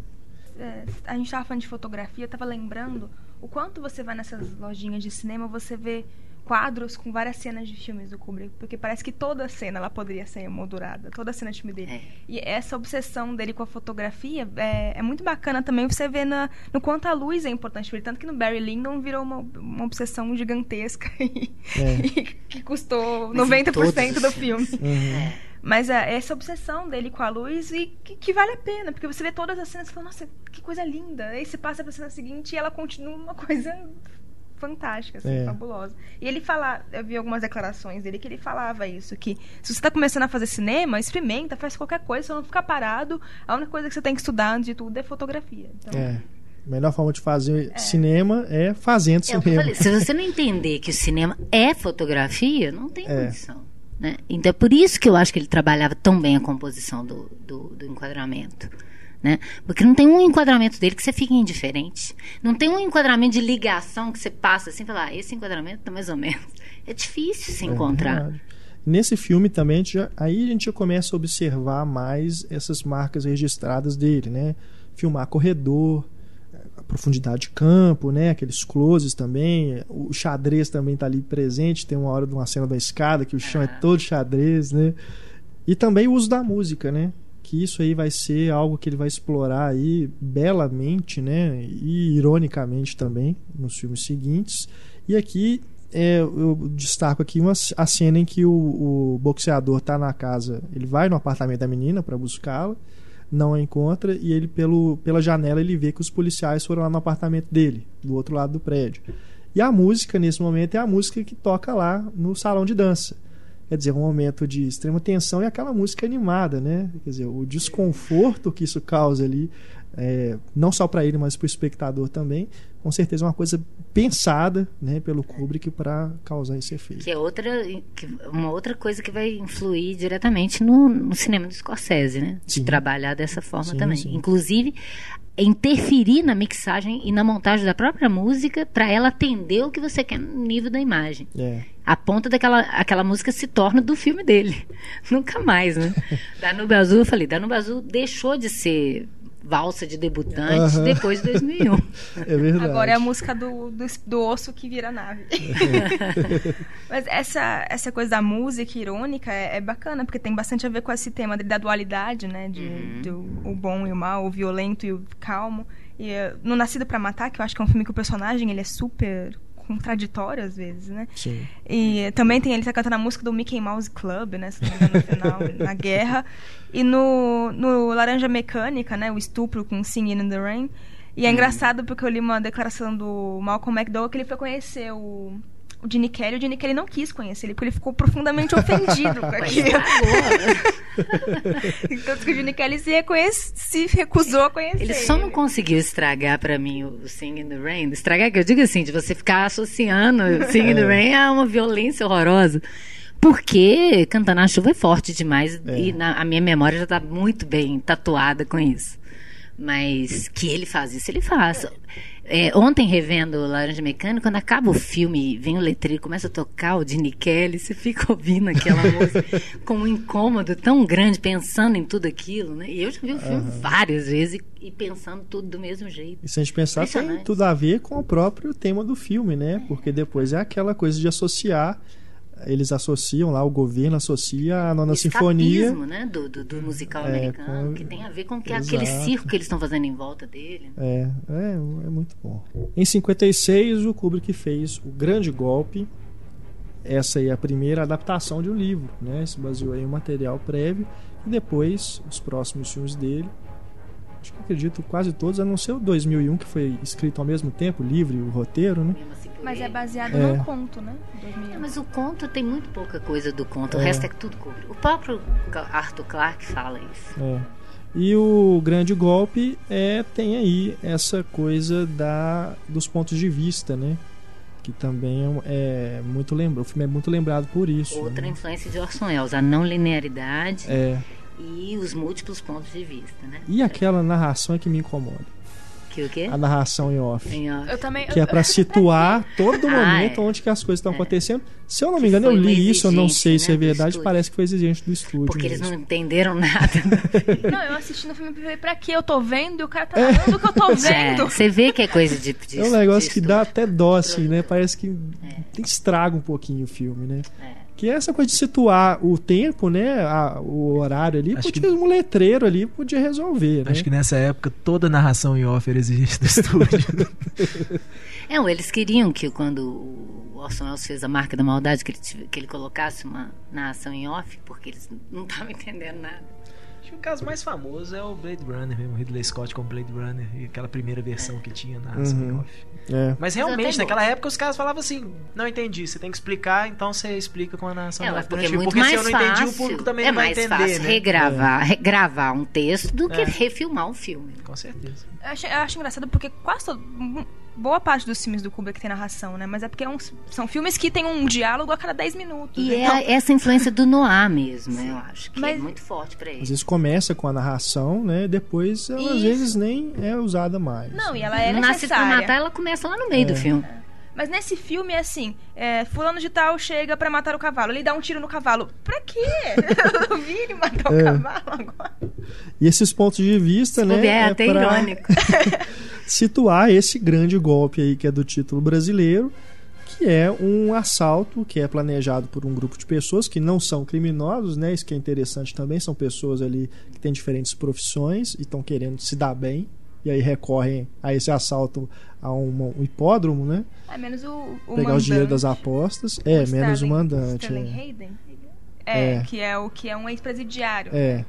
[SPEAKER 4] É, a gente estava falando de fotografia, eu estava lembrando o quanto você vai nessas lojinhas de cinema, você vê quadros com várias cenas de filmes do Kubrick, porque parece que toda cena ela poderia ser emoldurada, toda cena de filme dele. É. E essa obsessão dele com a fotografia é, é muito bacana também você ver na, no quanto a luz é importante para ele, tanto que no Barry Lyndon virou uma, uma obsessão gigantesca e, é. e que custou Mas 90% do filme. Uhum. É. Mas é, essa obsessão dele com a luz e que, que, vale a pena, porque você vê todas as cenas e fala, nossa, que coisa linda. Aí você passa pra cena seguinte e ela continua uma coisa fantástica, assim,
[SPEAKER 1] É.
[SPEAKER 4] fabulosa. E ele fala, eu vi algumas declarações dele que ele falava isso, que se você tá começando a fazer cinema, experimenta, faz qualquer coisa, só não ficar parado. A única coisa que você tem que estudar antes de tudo é fotografia. Então,
[SPEAKER 1] É. A melhor forma de fazer cinema é fazendo
[SPEAKER 3] É
[SPEAKER 1] cinema.
[SPEAKER 3] falei, se você não entender que o cinema é fotografia, não tem
[SPEAKER 1] É.
[SPEAKER 3] condição. Né? Então é por isso que eu acho que ele trabalhava tão bem a composição do, do, do enquadramento. Né? Porque não tem um enquadramento dele que você fique indiferente. Não tem um enquadramento de ligação que você passa assim e fala, ah, esse enquadramento tá mais ou menos. É difícil se
[SPEAKER 1] É
[SPEAKER 3] encontrar.
[SPEAKER 1] verdade. Nesse filme também, a já- aí a gente já começa a observar mais essas marcas registradas dele, né? Filmar corredor, a profundidade de campo, né? Aqueles closes também, o xadrez também tá ali presente, tem uma hora de uma cena da escada que o chão é
[SPEAKER 3] Ah.
[SPEAKER 1] todo xadrez, né? E também o uso da música, né? Que isso aí vai ser algo que ele vai explorar aí belamente, né? E ironicamente também nos filmes seguintes. E aqui é, eu destaco aqui uma, a cena em que o, o boxeador tá na casa, ele vai no apartamento da menina para buscá-la, não a encontra e ele pelo, pela janela ele vê que os policiais foram lá no apartamento dele, do outro lado do prédio. E a música nesse momento é a música que toca lá no salão de dança. Quer dizer, um momento de extrema tensão e aquela música animada, né? Quer dizer, o desconforto que isso causa ali, é, não só para ele, mas para o espectador também, com certeza é uma coisa pensada né, pelo Kubrick para causar esse efeito.
[SPEAKER 3] Que é outra, que- uma outra coisa que vai influir diretamente no, no cinema do Scorsese, né? De
[SPEAKER 1] Sim.
[SPEAKER 3] trabalhar dessa forma
[SPEAKER 1] Sim,
[SPEAKER 3] também.
[SPEAKER 1] sim.
[SPEAKER 3] Inclusive, interferir na mixagem e na montagem da própria música para ela atender o que você quer no nível da imagem.
[SPEAKER 1] É,
[SPEAKER 3] A ponto daquela aquela música se torna do filme dele. Nunca mais, né? Danube Azul, eu falei, Danube Azul deixou de ser valsa de debutante
[SPEAKER 1] Aham.
[SPEAKER 3] depois de 2001.
[SPEAKER 1] é verdade.
[SPEAKER 4] Agora é a música do, do, do osso que vira nave. Mas essa, essa coisa da música irônica é, é bacana, porque tem bastante a ver com esse tema da dualidade, né? De, do o bom e o mal, o violento e o calmo. E eh, no Nascido pra Matar, que eu acho que é um filme que o personagem ele é super contraditório às vezes, né?
[SPEAKER 1] Sim.
[SPEAKER 4] E também tem ele tá cantando a música do Mickey Mouse Club, né? Se não me engano, no final, na guerra. E no, no Laranja Mecânica, né? O estupro com Singing in the Rain. E é engraçado porque eu li uma declaração do Malcolm McDowell que ele foi conhecer o, o Gene Kelly. O Gene Kelly não quis conhecer ele porque ele ficou profundamente ofendido com aquilo. Tanto que o Gene Kelly se, reconhece, se recusou a conhecer.
[SPEAKER 3] Ele só não conseguiu estragar pra mim o Sing in the Rain. Estragar, que eu digo assim, de você ficar associando Sing in the Rain a uma violência horrorosa. Porque Cantando na Chuva é forte demais
[SPEAKER 1] É.
[SPEAKER 3] e na- a minha memória já tá muito bem tatuada com isso. Mas que ele faz isso, ele faz. É, ontem, revendo Laranja Mecânica, quando acaba o filme, vem o letreiro, começa a tocar o Gene Kelly, você fica ouvindo aquela música com um incômodo tão grande, pensando em tudo aquilo, né? E eu já vi o filme várias vezes e, e pensando tudo do mesmo jeito.
[SPEAKER 1] E se a gente pensar, tem tudo a ver com o próprio tema do filme, né? Porque depois é aquela coisa de associar, eles associam lá, o governo associa a nona sinfonia.
[SPEAKER 3] né, do, do, do musical
[SPEAKER 1] É,
[SPEAKER 3] americano,
[SPEAKER 1] com-
[SPEAKER 3] que tem a ver com que,
[SPEAKER 1] Exato.
[SPEAKER 3] aquele circo que eles estão fazendo em volta dele.
[SPEAKER 1] É, é, é muito bom. Em 56, o Kubrick fez O Grande Golpe. Essa aí é a primeira adaptação de um livro, né? Se baseou em um material prévio. E depois, os próximos filmes dele. Acho que acredito quase todos, a não ser o 2001, que foi escrito ao mesmo tempo, o livro e o roteiro, né?
[SPEAKER 4] Mas é baseado
[SPEAKER 1] É.
[SPEAKER 4] num conto, né? 2001.
[SPEAKER 3] É, mas o conto tem muito pouca coisa do conto, o
[SPEAKER 1] É.
[SPEAKER 3] resto é tudo Kubrick. O próprio Arthur Clarke fala isso.
[SPEAKER 1] É. E o grande golpe é tem aí essa coisa da dos pontos de vista, né? Que também é é muito lembrado. O filme é muito lembrado por isso.
[SPEAKER 3] Outra
[SPEAKER 1] né?
[SPEAKER 3] influência de Orson Welles, a não linearidade
[SPEAKER 1] É.
[SPEAKER 3] e os múltiplos pontos de vista, né?
[SPEAKER 1] E aquela narração é que me incomoda.
[SPEAKER 3] Que o quê?
[SPEAKER 1] A narração em off.
[SPEAKER 3] Em off.
[SPEAKER 4] Eu também.
[SPEAKER 1] Que é pra situar todo
[SPEAKER 3] Ah,
[SPEAKER 1] momento
[SPEAKER 3] é.
[SPEAKER 1] onde que as coisas estão
[SPEAKER 3] É.
[SPEAKER 1] acontecendo. Se eu não me engano, eu li isso, eu não sei se é
[SPEAKER 3] né,
[SPEAKER 1] verdade, parece que foi exigente do estúdio.
[SPEAKER 3] Porque eles não
[SPEAKER 1] mesmo.
[SPEAKER 3] entenderam nada.
[SPEAKER 4] Não, eu assisti no filme e falei, pra que eu tô vendo e o cara tá narrando o que eu tô
[SPEAKER 3] É,
[SPEAKER 4] vendo.
[SPEAKER 3] você vê que é coisa de, de
[SPEAKER 1] É um negócio
[SPEAKER 3] de
[SPEAKER 1] que dá até dó, assim, né? Parece que estraga um pouquinho o filme, né?
[SPEAKER 3] É.
[SPEAKER 1] Que é essa coisa de situar o tempo, né? a- o horário ali,
[SPEAKER 2] Acho
[SPEAKER 1] podia, um letreiro ali podia resolver, né?
[SPEAKER 2] Acho que nessa época toda narração em off era exigente do estúdio.
[SPEAKER 3] É, eles queriam que quando o Orson Welles fez a marca da maldade, que ele, que ele colocasse uma narração em off, porque eles não estavam entendendo nada.
[SPEAKER 2] Acho que o caso mais famoso é o Blade Runner mesmo, Ridley Scott com Blade Runner e aquela primeira versão que tinha em
[SPEAKER 1] Uhum.
[SPEAKER 2] off.
[SPEAKER 1] É.
[SPEAKER 2] Mas realmente, naquela época os caras falavam assim: não entendi, você tem que explicar, então você explica com a narração
[SPEAKER 3] É, porque é muito
[SPEAKER 2] filme.
[SPEAKER 3] mais
[SPEAKER 2] Porque se eu não
[SPEAKER 3] fácil.
[SPEAKER 2] entendi, o público também
[SPEAKER 3] é
[SPEAKER 2] não vai
[SPEAKER 3] mais
[SPEAKER 2] entender,
[SPEAKER 3] fácil
[SPEAKER 2] né?
[SPEAKER 3] regravar, regravar um texto do que
[SPEAKER 2] É.
[SPEAKER 3] refilmar um filme.
[SPEAKER 2] Com certeza.
[SPEAKER 4] Eu acho, eu acho engraçado porque quase todo, boa parte dos filmes do Kubrick tem narração, né? Mas é porque é uns- são filmes que tem um diálogo a cada 10 minutos.
[SPEAKER 3] E
[SPEAKER 4] né?
[SPEAKER 3] é a- essa influência do Noir mesmo, eu acho, que é
[SPEAKER 4] Mas-
[SPEAKER 3] muito forte pra
[SPEAKER 1] Às
[SPEAKER 3] ele.
[SPEAKER 1] vezes começa com a narração, né? Depois ela às vezes nem é usada mais.
[SPEAKER 4] Não, e ela é
[SPEAKER 3] no Nascido pra
[SPEAKER 4] necessária.
[SPEAKER 3] Matar, ela começa lá no meio
[SPEAKER 1] É.
[SPEAKER 3] do filme.
[SPEAKER 4] Mas nesse filme é assim: é, fulano de tal chega pra matar o cavalo. Ele dá um tiro no cavalo. Pra quê? Eu não vi ele matar o
[SPEAKER 1] É.
[SPEAKER 4] cavalo agora.
[SPEAKER 1] E esses pontos de vista,
[SPEAKER 3] Se
[SPEAKER 1] né?
[SPEAKER 3] é
[SPEAKER 1] é
[SPEAKER 3] até
[SPEAKER 1] pra
[SPEAKER 3] irônico.
[SPEAKER 1] situar esse grande golpe aí que é do título brasileiro, que é um assalto que é planejado por um grupo de pessoas que não são criminosos, né? Isso que é interessante também, são pessoas ali que têm diferentes profissões e estão querendo se dar bem. E aí recorrem a esse assalto a uma- um hipódromo, né?
[SPEAKER 4] É menos o, o
[SPEAKER 1] Pegar o dinheiro das
[SPEAKER 4] mandante.
[SPEAKER 1] apostas. É,
[SPEAKER 4] O
[SPEAKER 1] menos o
[SPEAKER 4] Sterling-
[SPEAKER 1] mandante.
[SPEAKER 4] Sterling
[SPEAKER 1] é.
[SPEAKER 4] Hayden? É,
[SPEAKER 1] É.
[SPEAKER 4] que é o que é um ex-presidiário.
[SPEAKER 1] É.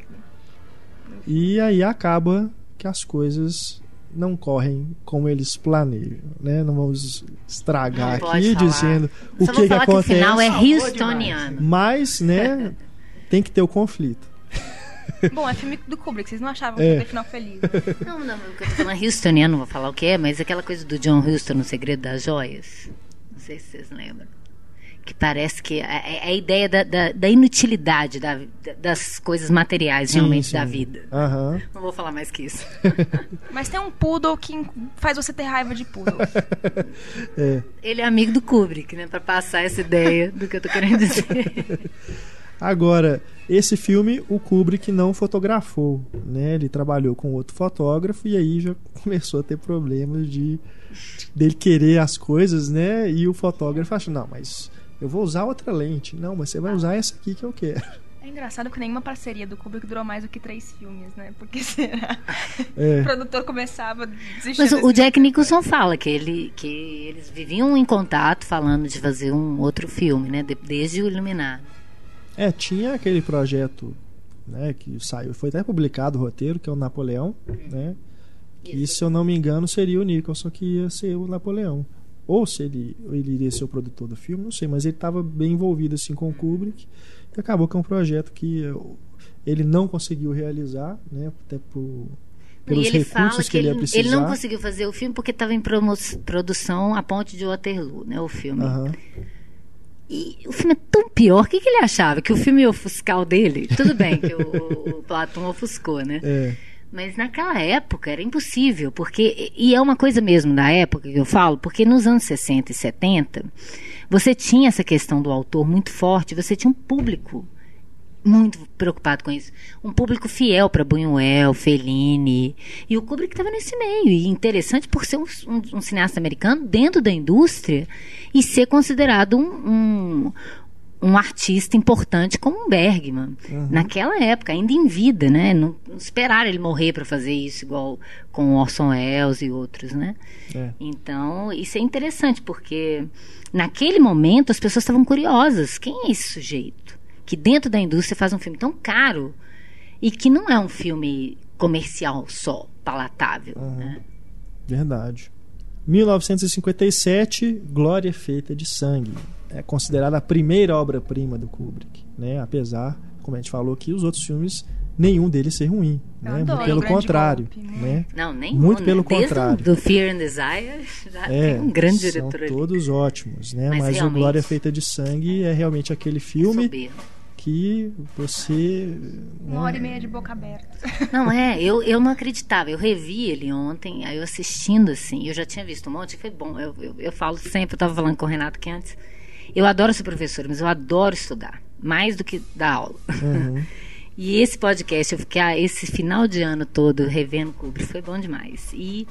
[SPEAKER 1] E aí acaba que as coisas não correm como eles planejam, né? Não vamos estragar
[SPEAKER 3] Não
[SPEAKER 1] aqui
[SPEAKER 3] falar.
[SPEAKER 1] dizendo o que, que
[SPEAKER 3] falar que o
[SPEAKER 1] acontece,
[SPEAKER 3] final é Houstoniano.
[SPEAKER 1] mas, né, tem que ter o conflito.
[SPEAKER 4] Bom, é filme do Kubrick, vocês não achavam
[SPEAKER 1] É.
[SPEAKER 4] que ia final feliz. né?
[SPEAKER 3] Não, não, o que eu tô falando é Houstoniano, não vou falar o que é, mas aquela coisa do John Huston no Segredo das Joias. Não sei se vocês lembram. Que parece que é, é a ideia da, da, da inutilidade da- das coisas materiais, realmente,
[SPEAKER 1] Sim,
[SPEAKER 3] da
[SPEAKER 1] sim.
[SPEAKER 3] vida.
[SPEAKER 1] Aham.
[SPEAKER 3] Não vou falar mais que isso.
[SPEAKER 4] Mas tem um poodle que faz você ter raiva de poodle.
[SPEAKER 1] É.
[SPEAKER 3] Ele é amigo do Kubrick, né? Pra passar essa ideia do que eu tô querendo dizer.
[SPEAKER 1] Agora, esse filme o Kubrick não fotografou, né? Ele trabalhou com outro fotógrafo e aí já começou a ter problemas de dele querer as coisas, né? E o fotógrafo achou, não, mas eu vou usar outra lente. Não, mas você vai usar essa aqui que eu quero.
[SPEAKER 4] É engraçado que nenhuma parceria do Kubrick durou mais do que três filmes, né? Porque será?
[SPEAKER 1] É.
[SPEAKER 4] O produtor começava desistindo.
[SPEAKER 3] Mas o, Jack Nicholson fala que, ele, que eles viviam em contato falando de fazer um outro filme, né? de- desde o Iluminado.
[SPEAKER 1] É, tinha aquele projeto, né, que saiu, foi até publicado o roteiro, que é o Napoleão, né? E se eu não me engano, seria o Nicholson que ia ser o Napoleão. Ou se ele, ele iria ser o produtor do filme, não sei, mas ele estava bem envolvido assim com o Kubrick. E acabou que é um projeto que eu- ele não conseguiu realizar, né? Até por, pelos
[SPEAKER 3] e ele
[SPEAKER 1] recursos
[SPEAKER 3] fala
[SPEAKER 1] que,
[SPEAKER 3] que
[SPEAKER 1] ele precisar.
[SPEAKER 3] ele não conseguiu fazer o filme porque estava em produção A Ponte de Waterloo, né? O filme.
[SPEAKER 1] Aham.
[SPEAKER 3] E o filme é tão pior. O que, que ele achava? Que o filme ia ofuscar o dele? Tudo bem que o, o Platão ofuscou, né?
[SPEAKER 1] É,
[SPEAKER 3] Mas naquela época era impossível, porque e é uma coisa mesmo da época que eu falo, porque nos anos 60 e 70, você tinha essa questão do autor muito forte, você tinha um público muito preocupado com isso. Um público fiel para Buñuel, Fellini. E o Kubrick estava nesse meio. E interessante por ser um, um- um cineasta americano dentro da indústria e ser considerado um, um, um artista importante como um Bergman. Naquela época, ainda em vida, né? Não, não esperaram ele morrer para fazer isso, igual com Orson Welles e outros, né?
[SPEAKER 1] é.
[SPEAKER 3] Então, isso é interessante, porque naquele momento as pessoas estavam curiosas. Quem é esse sujeito? Que dentro da indústria faz um filme tão caro e que não é um filme comercial só, palatável. né?
[SPEAKER 1] Verdade. 1957, Glória Feita de Sangue. É considerada a primeira obra-prima do Kubrick, né? Apesar, como a gente falou aqui, os outros filmes, nenhum deles ser ruim,
[SPEAKER 4] Eu
[SPEAKER 1] né?
[SPEAKER 4] adoro
[SPEAKER 1] Muito pelo contrário,
[SPEAKER 4] Golpe,
[SPEAKER 1] né?
[SPEAKER 3] Não, nem
[SPEAKER 1] Muito pelo
[SPEAKER 3] né? Desde
[SPEAKER 1] contrário.
[SPEAKER 3] Do Fear and Desire já
[SPEAKER 1] É,
[SPEAKER 3] tem um grande
[SPEAKER 1] são
[SPEAKER 3] diretor ali.
[SPEAKER 1] todos ótimos, né?
[SPEAKER 3] Mas
[SPEAKER 1] Mas, o Glória Feita de Sangue é realmente aquele filme
[SPEAKER 3] Soberbo.
[SPEAKER 1] que você
[SPEAKER 4] Uma hora e meia de boca aberta.
[SPEAKER 3] Não, é, eu, eu não acreditava. Eu revi ele ontem, aí eu assistindo assim, eu já tinha visto um monte, foi bom. Eu, eu, eu falo sempre, eu estava falando com o Renato que antes. Eu adoro ser professora, mas eu adoro estudar, mais do que dar aula.
[SPEAKER 1] Uhum.
[SPEAKER 3] E esse podcast, eu fiquei ah, esse final de ano todo revendo Kubrick, foi bom demais. E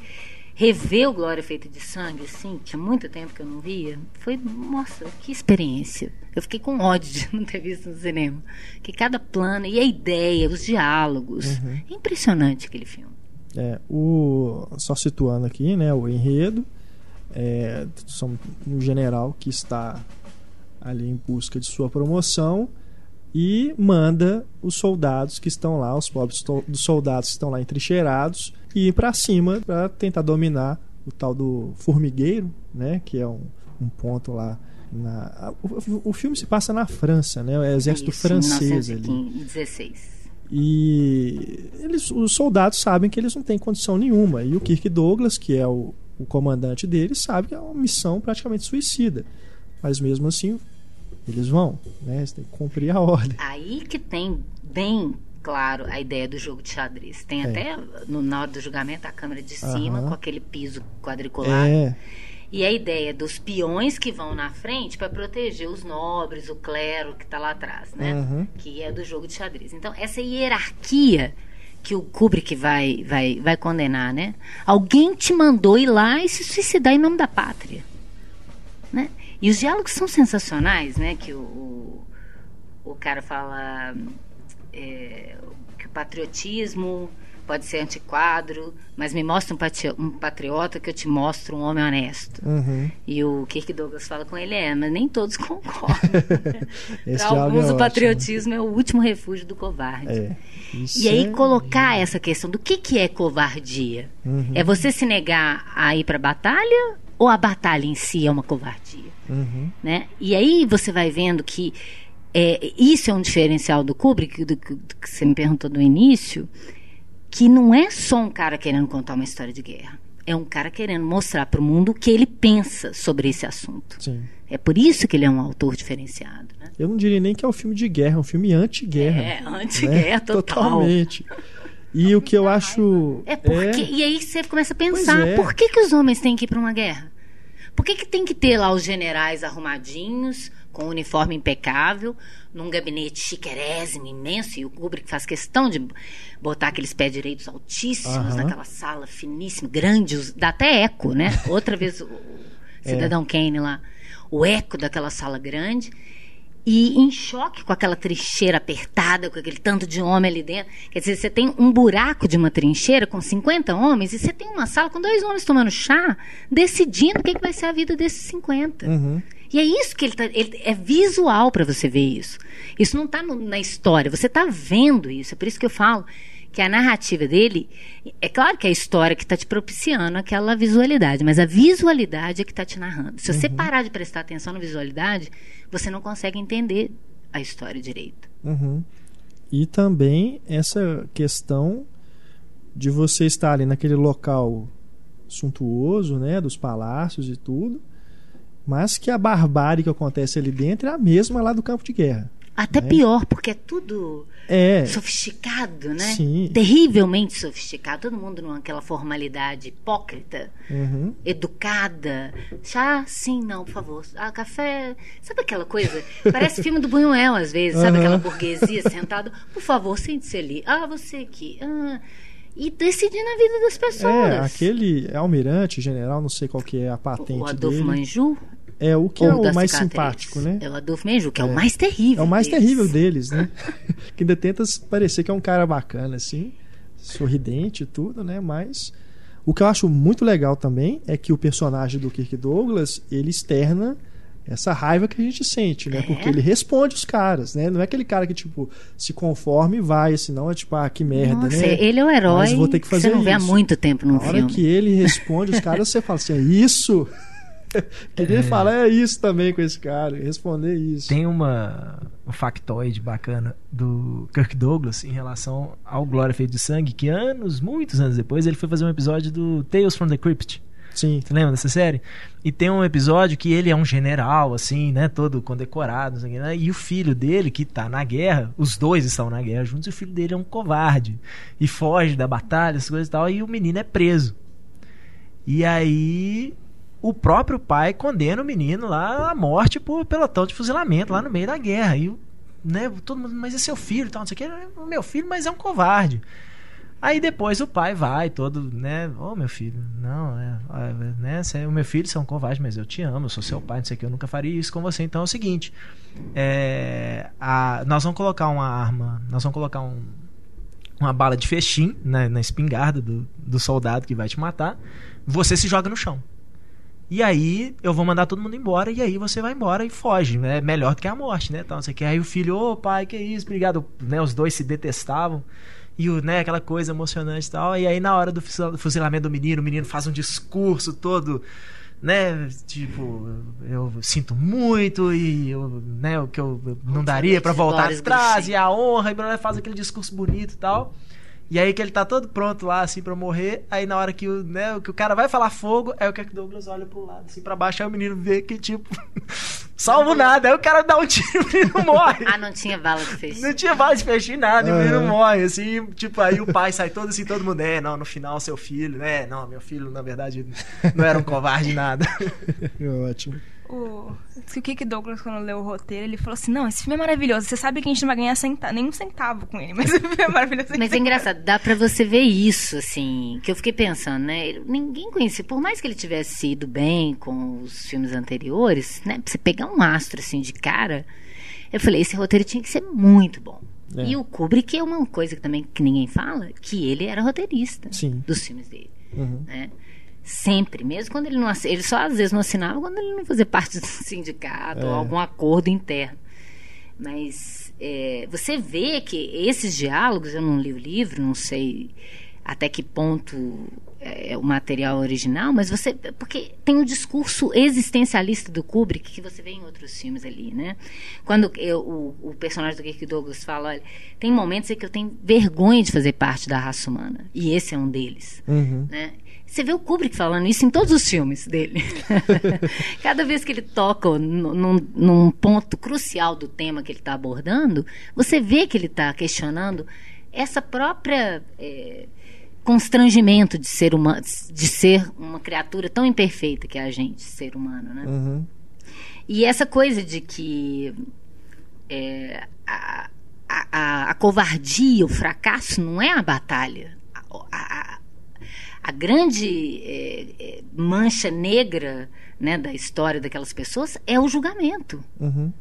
[SPEAKER 3] rever o Glória Feita de Sangue, assim, tinha muito tempo que eu não via, foi, nossa, que experiência. Eu fiquei com ódio de não ter visto no cinema. Que cada plano, e a ideia, os diálogos. É impressionante aquele filme.
[SPEAKER 1] É, o, só situando aqui, né, o enredo, é, são um general que está ali em busca de sua promoção e manda os soldados que estão lá, os pobres soldados que estão lá entrincheirados, ir para cima para tentar dominar o tal do formigueiro, né? Que é um, um ponto lá. Na, o, o, filme se passa na França, né? O exército
[SPEAKER 3] Isso,
[SPEAKER 1] francês
[SPEAKER 3] 1916.
[SPEAKER 1] ali. E eles, os soldados sabem que eles não têm condição nenhuma. E o Kirk Douglas, que é o, o comandante deles, sabe que é uma missão praticamente suicida. Mas mesmo assim, eles vão, né? Eles têm que cumprir a ordem.
[SPEAKER 3] Aí que tem bem claro a ideia do jogo de xadrez. Tem
[SPEAKER 1] É.
[SPEAKER 3] até no, na hora do julgamento a câmera de cima
[SPEAKER 1] Aham.
[SPEAKER 3] com aquele piso quadriculado.
[SPEAKER 1] É,
[SPEAKER 3] E a ideia dos peões que vão na frente para proteger os nobres, o clero que está lá atrás, né?
[SPEAKER 1] Uhum.
[SPEAKER 3] Que é do jogo de xadrez. Então, essa hierarquia que o Kubrick vai, vai, vai condenar, né? Alguém te mandou ir lá e se suicidar em nome da pátria? E os diálogos são sensacionais, né? Que o, o, o cara fala é, que o patriotismo pode ser antiquadro, mas me mostra um, patri- patriota que eu te mostro um homem honesto.
[SPEAKER 1] uhum.
[SPEAKER 3] E o Kirk Douglas fala com ele, é, mas nem todos concordam. Para alguns,
[SPEAKER 1] é
[SPEAKER 3] o
[SPEAKER 1] ótimo.
[SPEAKER 3] patriotismo é o último refúgio do covarde.
[SPEAKER 1] É.
[SPEAKER 3] E aí
[SPEAKER 1] é-
[SPEAKER 3] colocar essa questão do que, que é covardia?
[SPEAKER 1] Uhum.
[SPEAKER 3] É você se negar a ir para a batalha ou a batalha em si é uma covardia?
[SPEAKER 1] Uhum.
[SPEAKER 3] né? E aí você vai vendo que é, isso é um diferencial do Kubrick, do, que- do que você me perguntou no início, que não é só um cara querendo contar uma história de guerra. É um cara querendo mostrar para o mundo o que ele pensa sobre esse assunto.
[SPEAKER 1] Sim.
[SPEAKER 3] É por isso que ele é um autor diferenciado. Né?
[SPEAKER 1] Eu não diria nem que é um filme de guerra, é um filme anti-guerra.
[SPEAKER 3] É,
[SPEAKER 1] né?
[SPEAKER 3] anti-guerra total.
[SPEAKER 1] Totalmente. E o que eu acho.
[SPEAKER 3] É porque. E aí você começa a pensar:
[SPEAKER 1] é.
[SPEAKER 3] por que, que os homens têm que ir para uma guerra? Por que, que tem que ter lá os generais arrumadinhos, com uniforme impecável, num gabinete chiquerésimo, imenso, e o Kubrick faz questão de botar aqueles pés direitos altíssimos
[SPEAKER 1] Aham.
[SPEAKER 3] naquela sala finíssima, grande, dá até eco, né? Outra vez o, o
[SPEAKER 1] É.
[SPEAKER 3] Cidadão Kane lá, o eco daquela sala grande. E em choque com aquela trincheira apertada, com aquele tanto de homem ali dentro. Quer dizer, você tem um buraco de uma trincheira com 50 homens e você tem uma sala com dois homens tomando chá, decidindo o que, que vai ser a vida desses 50.
[SPEAKER 1] Uhum.
[SPEAKER 3] E é isso que ele tá. Ele, é visual para você ver isso. Isso não está na história, você está vendo isso. É por isso que eu falo que a narrativa dele. É claro que é a história que está te propiciando aquela visualidade, mas a visualidade é que está te narrando. Se você parar de prestar atenção na visualidade, você não consegue entender a história direito.
[SPEAKER 1] Uhum. E também essa questão de você estar ali naquele local suntuoso, né, dos palácios e tudo, mas que a barbárie que acontece ali dentro é a mesma lá do campo de guerra.
[SPEAKER 3] Até
[SPEAKER 1] né?
[SPEAKER 3] pior, porque é tudo
[SPEAKER 1] É,
[SPEAKER 3] sofisticado, né?
[SPEAKER 1] Sim.
[SPEAKER 3] Terrivelmente sofisticado. Todo mundo naquela formalidade hipócrita.
[SPEAKER 1] uhum.
[SPEAKER 3] educada. Chá, sim, não, por favor. Ah, café. Sabe aquela coisa? Parece filme do Buñuel, às vezes. Sabe
[SPEAKER 1] Aham.
[SPEAKER 3] aquela burguesia sentada? Por favor, sente-se ali. Ah, você aqui. Ah. E decidir na vida das pessoas.
[SPEAKER 1] é aquele almirante, general, não sei qual que é a patente
[SPEAKER 3] o Adolfo
[SPEAKER 1] dele.
[SPEAKER 3] Manju.
[SPEAKER 1] É o que
[SPEAKER 3] ou
[SPEAKER 1] é o mais
[SPEAKER 3] cicatriz.
[SPEAKER 1] simpático, né?
[SPEAKER 3] É o Adolfo Manju, que é,
[SPEAKER 1] É.
[SPEAKER 3] o mais terrível.
[SPEAKER 1] É o mais
[SPEAKER 3] deles.
[SPEAKER 1] terrível deles, né? que ainda tenta parecer que é um cara bacana, assim, sorridente e tudo, né? Mas o que eu acho muito legal também é que o personagem do Kirk Douglas ele externa essa raiva que a gente sente, né?
[SPEAKER 3] É.
[SPEAKER 1] Porque ele responde os caras, né? Não é aquele cara que, tipo, se conforma e vai, senão é tipo, ah, que merda,
[SPEAKER 3] Nossa,
[SPEAKER 1] né?
[SPEAKER 3] ele é o herói
[SPEAKER 1] Mas vou ter que fazer
[SPEAKER 3] você não vê há
[SPEAKER 1] isso.
[SPEAKER 3] muito tempo num
[SPEAKER 1] Na hora
[SPEAKER 3] filme.
[SPEAKER 1] que ele responde os caras, você fala assim, é isso? Queria falar é isso também com esse cara, responder isso.
[SPEAKER 2] Tem uma, um factoide bacana do Kirk Douglas em relação ao Glória Feito de Sangue, que anos, muitos anos depois, ele foi fazer um episódio do Tales from the Crypt.
[SPEAKER 1] Sim.
[SPEAKER 2] Você lembra dessa série? E tem um episódio que ele é um general, assim, né? Todo condecorado, que, né? E o filho dele, que tá na guerra, os dois estão na guerra juntos, e o filho dele é um covarde. E foge da batalha, essas coisas e tal, e o menino é preso. E aí o próprio pai condena o menino lá à morte por pelotão de fuzilamento lá no meio da guerra. E né, todo mundo, mas é seu filho, e tal, não sei o que, é o meu filho, mas é um covarde. Aí depois o pai vai todo, né? Ô meu filho, não, é, é, né? Você, o meu filho você é um covarde, mas eu te amo, eu sou seu pai, não sei o que, eu nunca faria isso com você. Então é o seguinte: é, a- nós vamos colocar uma arma, nós vamos colocar um, uma bala de fechim na, na espingarda do, do soldado que vai te matar. Você se joga no chão. E aí eu vou mandar todo mundo embora e aí você vai embora e foge, né? Melhor do que a morte, né? Então, você quer aí o filho, ô pai, que isso, obrigado, né? Os dois se detestavam. e o, né, aquela coisa emocionante e tal. E aí, na hora do fuzilamento do menino, o menino faz um discurso todo, né, tipo, eu sinto muito e eu, né, o que eu não daria para voltar atrás e a honra, e faz aquele discurso bonito e tal. E aí que ele tá todo pronto lá, assim, pra morrer. Aí na hora que o, né, que o cara vai falar fogo, é o que Douglas olha pro lado, assim, pra baixo. Aí o menino vê que, tipo, salvo nada. Aí o cara dá um tiro e o menino morre.
[SPEAKER 3] ah, não tinha bala de feixe.
[SPEAKER 2] Não tinha bala de feixe nada. Uhum. E o menino morre, assim, tipo, aí o pai sai todo assim, todo mundo, é, não, no final seu filho, né? Não, meu filho, na verdade, não era um covarde nada.
[SPEAKER 1] Ótimo
[SPEAKER 4] o, o Kick Douglas, quando leu o roteiro, ele falou assim: Não, esse filme é maravilhoso. Você sabe que a gente não vai ganhar centa nenhum centavo com ele, mas o filme é maravilhoso.
[SPEAKER 3] Mas é engraçado, dá pra você ver isso, assim, que eu fiquei pensando, né? Ninguém conhecia, por mais que ele tivesse ido bem com os filmes anteriores, né? Pra você pegar um astro, assim, de cara, eu falei: esse roteiro tinha que ser muito bom. É. E o Kubrick é uma coisa que também que ninguém fala, que ele era roteirista Sim. dos filmes dele. Uhum. Né? Sempre, mesmo quando ele não ele só às vezes não assinava quando ele não fazia parte do sindicato é. ou algum acordo interno. Mas é, você vê que esses diálogos, eu não li o livro, não sei até que ponto é o material original, mas você porque tem um discurso existencialista do Kubrick que você vê em outros filmes ali, né? Quando eu, o, o, personagem do Kirk Douglas fala, olha, tem momentos em que eu tenho vergonha de fazer parte da raça humana e esse é um deles, uhum. né? Você vê o Kubrick falando isso em todos os filmes dele. Cada vez que ele toca num, num, ponto crucial do tema que ele está abordando, você vê que ele está questionando essa própria é, constrangimento de ser humano, de ser uma criatura tão imperfeita que é a gente, ser humano, né? Uhum. E essa coisa de que é, a, a, a, covardia, o fracasso não é a batalha. A, a grande é, é, mancha negra né, da história daquelas pessoas é o julgamento. Uhum.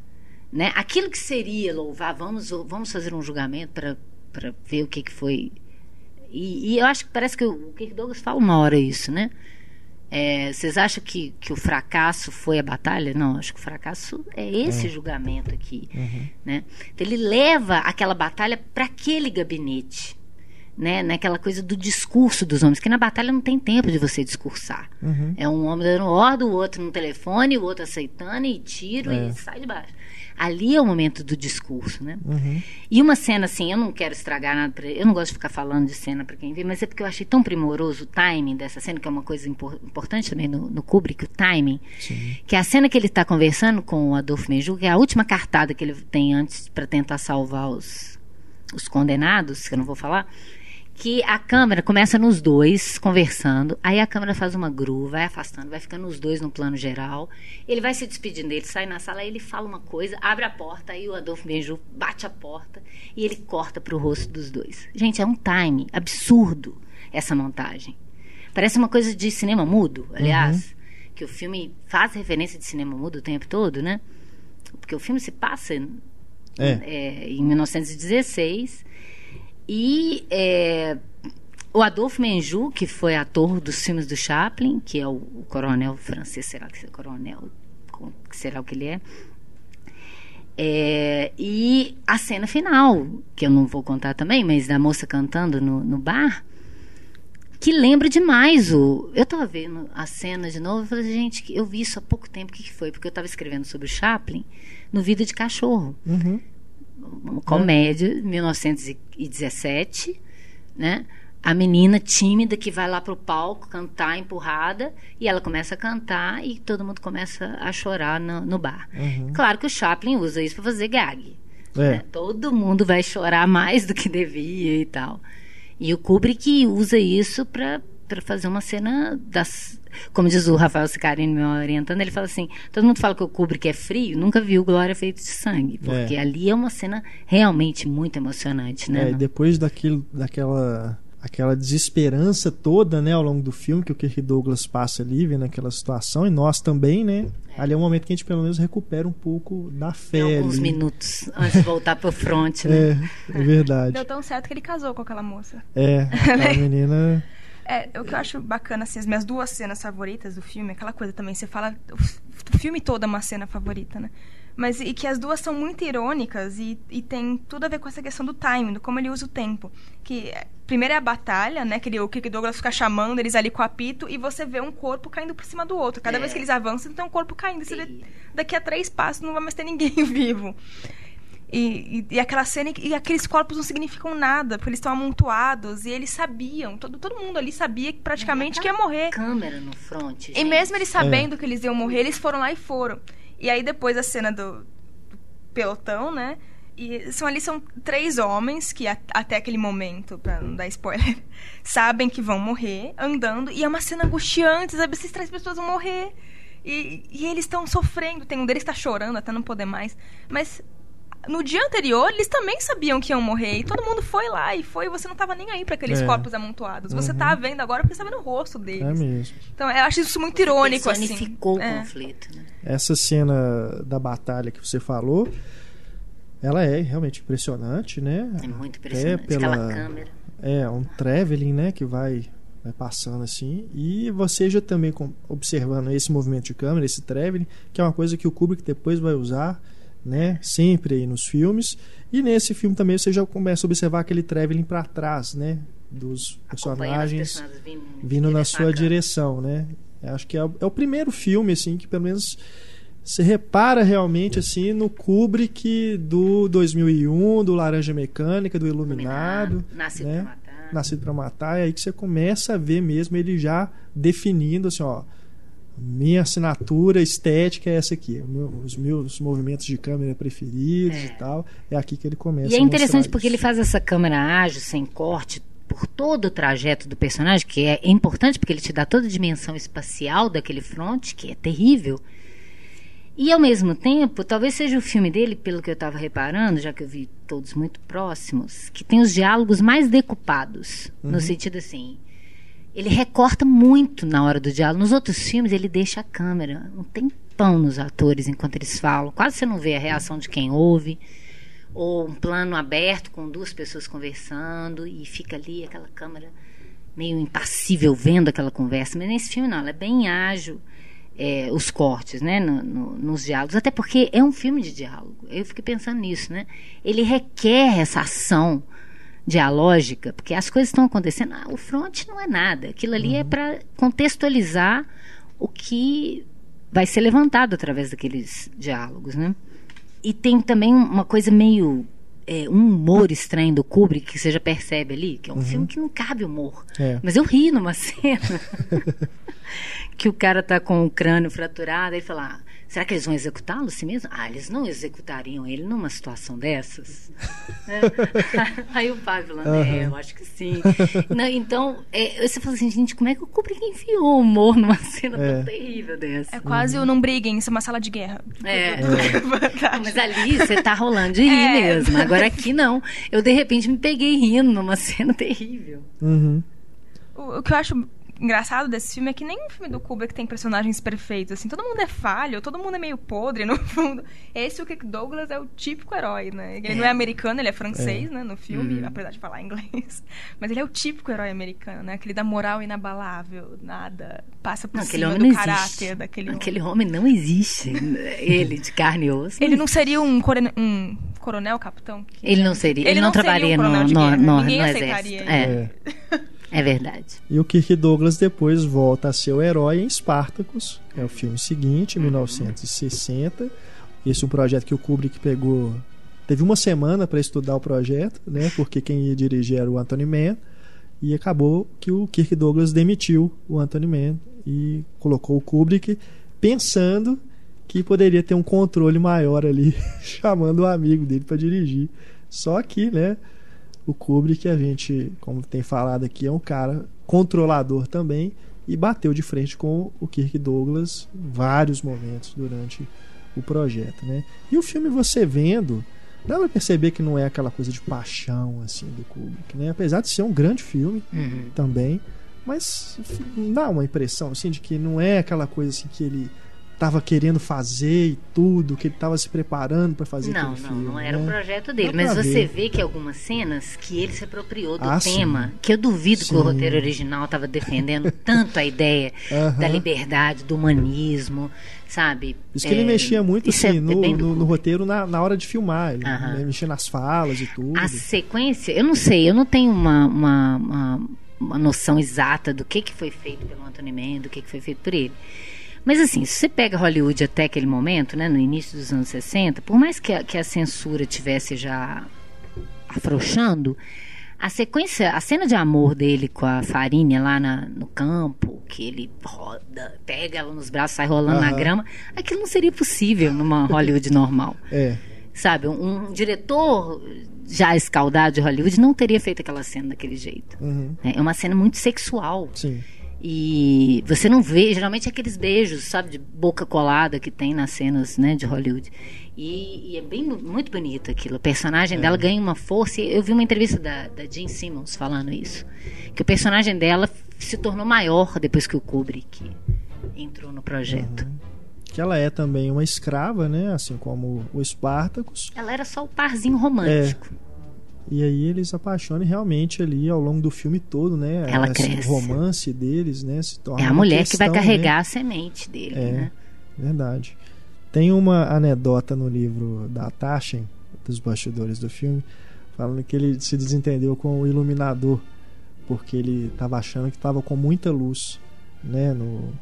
[SPEAKER 3] Né? Aquilo que seria louvar, vamos, vamos fazer um julgamento para ver o que, que foi. E, e, eu acho que parece que o Kirk Douglas fala uma hora isso, né? É, vocês acham que, que o fracasso foi a batalha? Não, acho que o fracasso é esse é. julgamento aqui. Uhum. Né? Então, ele leva aquela batalha para aquele gabinete né, naquela coisa do discurso dos homens, que na batalha não tem tempo de você discursar. Uhum. É um homem dando ordem, o outro no telefone, o outro aceitando e tiro é. e sai de baixo. Ali é o momento do discurso, né? Uhum. E uma cena assim, eu não quero estragar nada, pra, eu não gosto de ficar falando de cena para quem vê, mas é porque eu achei tão primoroso o timing dessa cena, que é uma coisa impor, importante também no, no Kubrick, o timing, Sim. que é a cena que ele está conversando com o Adolfo Menju, que é a última cartada que ele tem antes para tentar salvar os, os condenados, que eu não vou falar, que a câmera começa nos dois conversando, aí a câmera faz uma grua, vai afastando, vai ficando os dois no plano geral. Ele vai se despedindo dele, sai na sala, aí ele fala uma coisa, abre a porta, aí o Adolfo Benju bate a porta e ele corta para o rosto dos dois. Gente, é um time absurdo essa montagem. Parece uma coisa de cinema mudo, aliás, uhum. que o filme faz referência de cinema mudo o tempo todo, né? Porque o filme se passa é. É, em 1916 e é, o Adolfo Menjou, que foi ator dos filmes do Chaplin, que é o, o coronel francês, será que é coronel? Será o que ele é? é? E a cena final, que eu não vou contar também, mas da moça cantando no, no bar, que lembra demais o. Eu estava vendo a cena de novo e falei, gente, eu vi isso há pouco tempo, o que, que foi? Porque eu estava escrevendo sobre o Chaplin no Vida de Cachorro. Uhum uma comédia, 1917, né? A menina tímida que vai lá pro palco cantar empurrada e ela começa a cantar e todo mundo começa a chorar no, no bar. Uhum. Claro que o Chaplin usa isso para fazer gag. É. Né? Todo mundo vai chorar mais do que devia e tal. E o Kubrick usa isso para fazer uma cena das como diz o Rafael Sicarini me orientando, ele fala assim: todo mundo fala que o Kubrick é frio, nunca viu Glória feito de sangue, porque é. ali é uma cena realmente muito emocionante, né?
[SPEAKER 1] É, depois daquilo, daquela aquela desesperança toda, né, ao longo do filme que o Kirk Douglas passa ali, vendo aquela situação, e nós também, né? É. Ali é um momento que a gente pelo menos recupera um pouco da fé. Em
[SPEAKER 3] alguns
[SPEAKER 1] ali.
[SPEAKER 3] minutos antes de voltar pro front,
[SPEAKER 1] né? É, é verdade.
[SPEAKER 4] Deu tão certo que ele casou com aquela moça.
[SPEAKER 1] É, a menina
[SPEAKER 4] É, o que eu acho bacana, assim, as minhas duas cenas favoritas do filme, aquela coisa também, você fala. O filme todo é uma cena favorita, né? Mas e que as duas são muito irônicas e, e tem tudo a ver com essa questão do timing, do como ele usa o tempo. Que primeiro é a batalha, né? Que ele, o Kirk Douglas fica chamando eles ali com o apito e você vê um corpo caindo por cima do outro. Cada
[SPEAKER 3] É.
[SPEAKER 4] vez que eles avançam, tem um corpo caindo. Você vê, daqui a três passos não vai mais ter ninguém vivo. E, e, e aquela cena e aqueles corpos não significam nada, porque eles estão amontoados e eles sabiam, todo, todo mundo ali sabia que praticamente que ia morrer.
[SPEAKER 3] Câmera no front.
[SPEAKER 4] E
[SPEAKER 3] gente.
[SPEAKER 4] mesmo eles sabendo que eles iam morrer, eles foram lá e foram. E aí depois a cena do, do pelotão, né? E são ali são três homens que a- até aquele momento, pra não dar spoiler, sabem que vão morrer andando e é uma cena angustiante, sabe? Essas três pessoas vão morrer. E, e eles estão sofrendo. Tem um deles que tá chorando até não poder mais. Mas no dia anterior, eles também sabiam que iam morrer. E todo mundo foi lá e foi. E você não tava nem aí pra aqueles
[SPEAKER 1] É.
[SPEAKER 4] corpos amontoados. Você
[SPEAKER 1] Uhum.
[SPEAKER 4] tá vendo agora porque você tá vendo o rosto deles.
[SPEAKER 1] É mesmo.
[SPEAKER 4] Então, eu acho isso muito irônico, assim.
[SPEAKER 3] O
[SPEAKER 4] É.
[SPEAKER 3] conflito, né?
[SPEAKER 1] Essa cena da batalha que você falou, ela é realmente impressionante, né?
[SPEAKER 3] É muito
[SPEAKER 1] Até
[SPEAKER 3] impressionante.
[SPEAKER 1] pela-
[SPEAKER 3] Aquela câmera.
[SPEAKER 1] É, um traveling, né, que vai, vai passando assim. E você já também com- observando esse movimento de câmera, esse traveling, que é uma coisa que o Kubrick depois vai usar, né, sempre aí nos filmes. E nesse filme também você já começa a observar aquele traveling para trás, né, dos personagens
[SPEAKER 3] vindo,
[SPEAKER 1] vindo na sua
[SPEAKER 3] câmera.
[SPEAKER 1] direção, né? Acho que é o, é o primeiro filme assim que pelo menos você repara realmente assim no Kubrick do 2001, do Laranja Mecânica, do Iluminado,
[SPEAKER 3] Nascido
[SPEAKER 1] né?
[SPEAKER 3] pra matar.
[SPEAKER 1] Nascido para Matar, é aí que você começa a ver mesmo ele já definindo assim, ó, minha assinatura estética é essa aqui, os meus movimentos de câmera preferidos
[SPEAKER 3] É.
[SPEAKER 1] e tal, é aqui que ele começa
[SPEAKER 3] E é interessante porque
[SPEAKER 1] isso.
[SPEAKER 3] ele faz essa câmera ágil, sem corte, por todo o trajeto do personagem, que é importante porque ele te dá toda a dimensão espacial daquele front, que é terrível. E ao mesmo tempo, talvez seja o filme dele, pelo que eu estava reparando, já que eu vi todos muito próximos, que tem os diálogos mais decupados. No sentido assim. Ele recorta muito na hora do diálogo. Nos outros filmes, ele deixa a câmera um tempão nos atores enquanto eles falam. Quase você não vê a reação de quem ouve ou um plano aberto com duas pessoas conversando e fica ali aquela câmera meio impassível vendo aquela conversa. Mas nesse filme não, ela é bem ágil, é, os cortes, né, no- no- nos diálogos. Até porque é um filme de diálogo. Eu fiquei pensando nisso, né? Ele requer essa ação dialógica, porque as coisas estão acontecendo. Ah, o front não é nada. Aquilo ali é para contextualizar o que vai ser levantado através daqueles diálogos, né? E tem também uma coisa meio. é, um humor estranho do Kubrick que você já percebe ali, que é um filme que não cabe humor.
[SPEAKER 1] É.
[SPEAKER 3] Mas eu ri numa cena que o cara tá com o crânio fraturado, aí fala: ah, será que eles vão executá-lo assim mesmo? Ah, eles não executariam ele numa situação dessas. É. Aí o pai falando: é, eu acho que sim. Não, então, é, você fala assim, gente, como é que o Kubrick enfiou humor numa cena
[SPEAKER 1] É.
[SPEAKER 3] tão terrível dessa?
[SPEAKER 4] É quase o não briguem, isso é uma sala de guerra.
[SPEAKER 3] É.
[SPEAKER 4] Fantástico.
[SPEAKER 3] Mas ali você tá rolando de rir
[SPEAKER 4] É.
[SPEAKER 3] mesmo. Agora aqui não. Eu de repente me peguei rindo numa cena terrível.
[SPEAKER 1] Uhum.
[SPEAKER 4] O, o que eu acho engraçado desse filme é que nem um filme do Kubrick tem personagens perfeitos, assim, todo mundo é falho, todo mundo é meio podre, no fundo. Esse, o Kirk Douglas, é o típico herói, né? Ele não é americano, ele é francês, né, no filme,
[SPEAKER 3] Uhum.
[SPEAKER 4] apesar de falar inglês. Mas ele é o típico herói americano, né? Aquele da moral inabalável, nada passa por
[SPEAKER 3] Não,
[SPEAKER 4] cima
[SPEAKER 3] homem
[SPEAKER 4] do
[SPEAKER 3] não
[SPEAKER 4] caráter
[SPEAKER 3] existe.
[SPEAKER 4] daquele homem.
[SPEAKER 3] Aquele homem não existe. Ele, de carne e osso.
[SPEAKER 4] Ele não seria um, corone- um coronel, capitão?
[SPEAKER 3] Ele não seria. Ele, não,
[SPEAKER 4] seria
[SPEAKER 3] trabalharia
[SPEAKER 4] um
[SPEAKER 3] no, no, no, no exército.
[SPEAKER 4] ele.
[SPEAKER 3] É, é verdade.
[SPEAKER 1] E o Kirk Douglas depois volta a ser o herói em Spartacus, é o filme seguinte, em 1960. Esse é um projeto que o Kubrick pegou. Teve uma semana para estudar o projeto, né? Porque quem ia dirigir era o Anthony Mann. E acabou que o Kirk Douglas demitiu o Anthony Mann e colocou o Kubrick pensando que poderia ter um controle maior ali, chamando o amigo dele para dirigir. Só que, né? O Kubrick, a gente, como tem falado aqui, é um cara controlador também e bateu de frente com o Kirk Douglas em vários momentos durante o projeto, né? E o filme você vendo, dá pra perceber que não é aquela coisa de paixão assim do Kubrick, né? Apesar de ser um grande filme
[SPEAKER 3] Uhum.
[SPEAKER 1] também, mas dá uma impressão assim de que não é aquela coisa assim que ele estava querendo fazer e tudo, que ele estava se preparando para fazer
[SPEAKER 3] não,
[SPEAKER 1] aquele
[SPEAKER 3] não,
[SPEAKER 1] filme.
[SPEAKER 3] não era
[SPEAKER 1] né?
[SPEAKER 3] um projeto dele. Mas
[SPEAKER 1] pra
[SPEAKER 3] você
[SPEAKER 1] ver.
[SPEAKER 3] vê que algumas cenas que ele se apropriou do
[SPEAKER 1] Ah,
[SPEAKER 3] tema,
[SPEAKER 1] sim.
[SPEAKER 3] que eu duvido que o
[SPEAKER 1] Sim.
[SPEAKER 3] roteiro original estava defendendo tanto a ideia da liberdade, do humanismo, sabe?
[SPEAKER 1] Isso que ele
[SPEAKER 3] É,
[SPEAKER 1] mexia muito
[SPEAKER 3] é-
[SPEAKER 1] assim,
[SPEAKER 3] é
[SPEAKER 1] no, no- no roteiro na, na hora de filmar. Ele né, mexia nas falas e tudo.
[SPEAKER 3] A sequência, eu não sei, eu não tenho uma, uma, uma, uma noção exata do que, que foi feito pelo Anthony Mann, do que, que foi feito por ele. Mas assim, se você pega Hollywood até aquele momento, né, no início dos anos 60, por mais que a, que a censura tivesse já afrouxando, a sequência, a cena de amor dele com a Farinha lá na- no campo, que ele roda, pega ela nos braços, sai rolando na
[SPEAKER 1] Aham.
[SPEAKER 3] grama, aquilo não seria possível numa Hollywood normal
[SPEAKER 1] É.
[SPEAKER 3] sabe, um, um diretor já escaldado de Hollywood não teria feito aquela cena daquele jeito.
[SPEAKER 1] Uhum.
[SPEAKER 3] É uma cena muito sexual.
[SPEAKER 1] Sim.
[SPEAKER 3] E você não vê, geralmente, aqueles beijos, sabe, de boca colada que tem nas cenas né, de Hollywood. E, e é bem muito bonito aquilo. O personagem dela ganha uma força. Eu vi uma entrevista da, da Jean Simmons falando isso. Que o personagem dela se tornou maior depois que o Kubrick entrou no projeto.
[SPEAKER 1] Que ela é também uma escrava, né? Assim como o Espartacus.
[SPEAKER 3] Ela era só o parzinho romântico.
[SPEAKER 1] E aí eles se apaixonam realmente ali ao longo do filme todo, né?
[SPEAKER 3] Ela
[SPEAKER 1] esse
[SPEAKER 3] cresce.
[SPEAKER 1] romance deles, né? Se torna
[SPEAKER 3] É a mulher que vai
[SPEAKER 1] questão,
[SPEAKER 3] carregar
[SPEAKER 1] né?
[SPEAKER 3] a semente dele,
[SPEAKER 1] É.
[SPEAKER 3] né?
[SPEAKER 1] Verdade. Tem uma anedota no livro da Taschen, dos bastidores do filme, falando que ele se desentendeu com o iluminador, porque ele estava achando que estava com muita luz, né? No...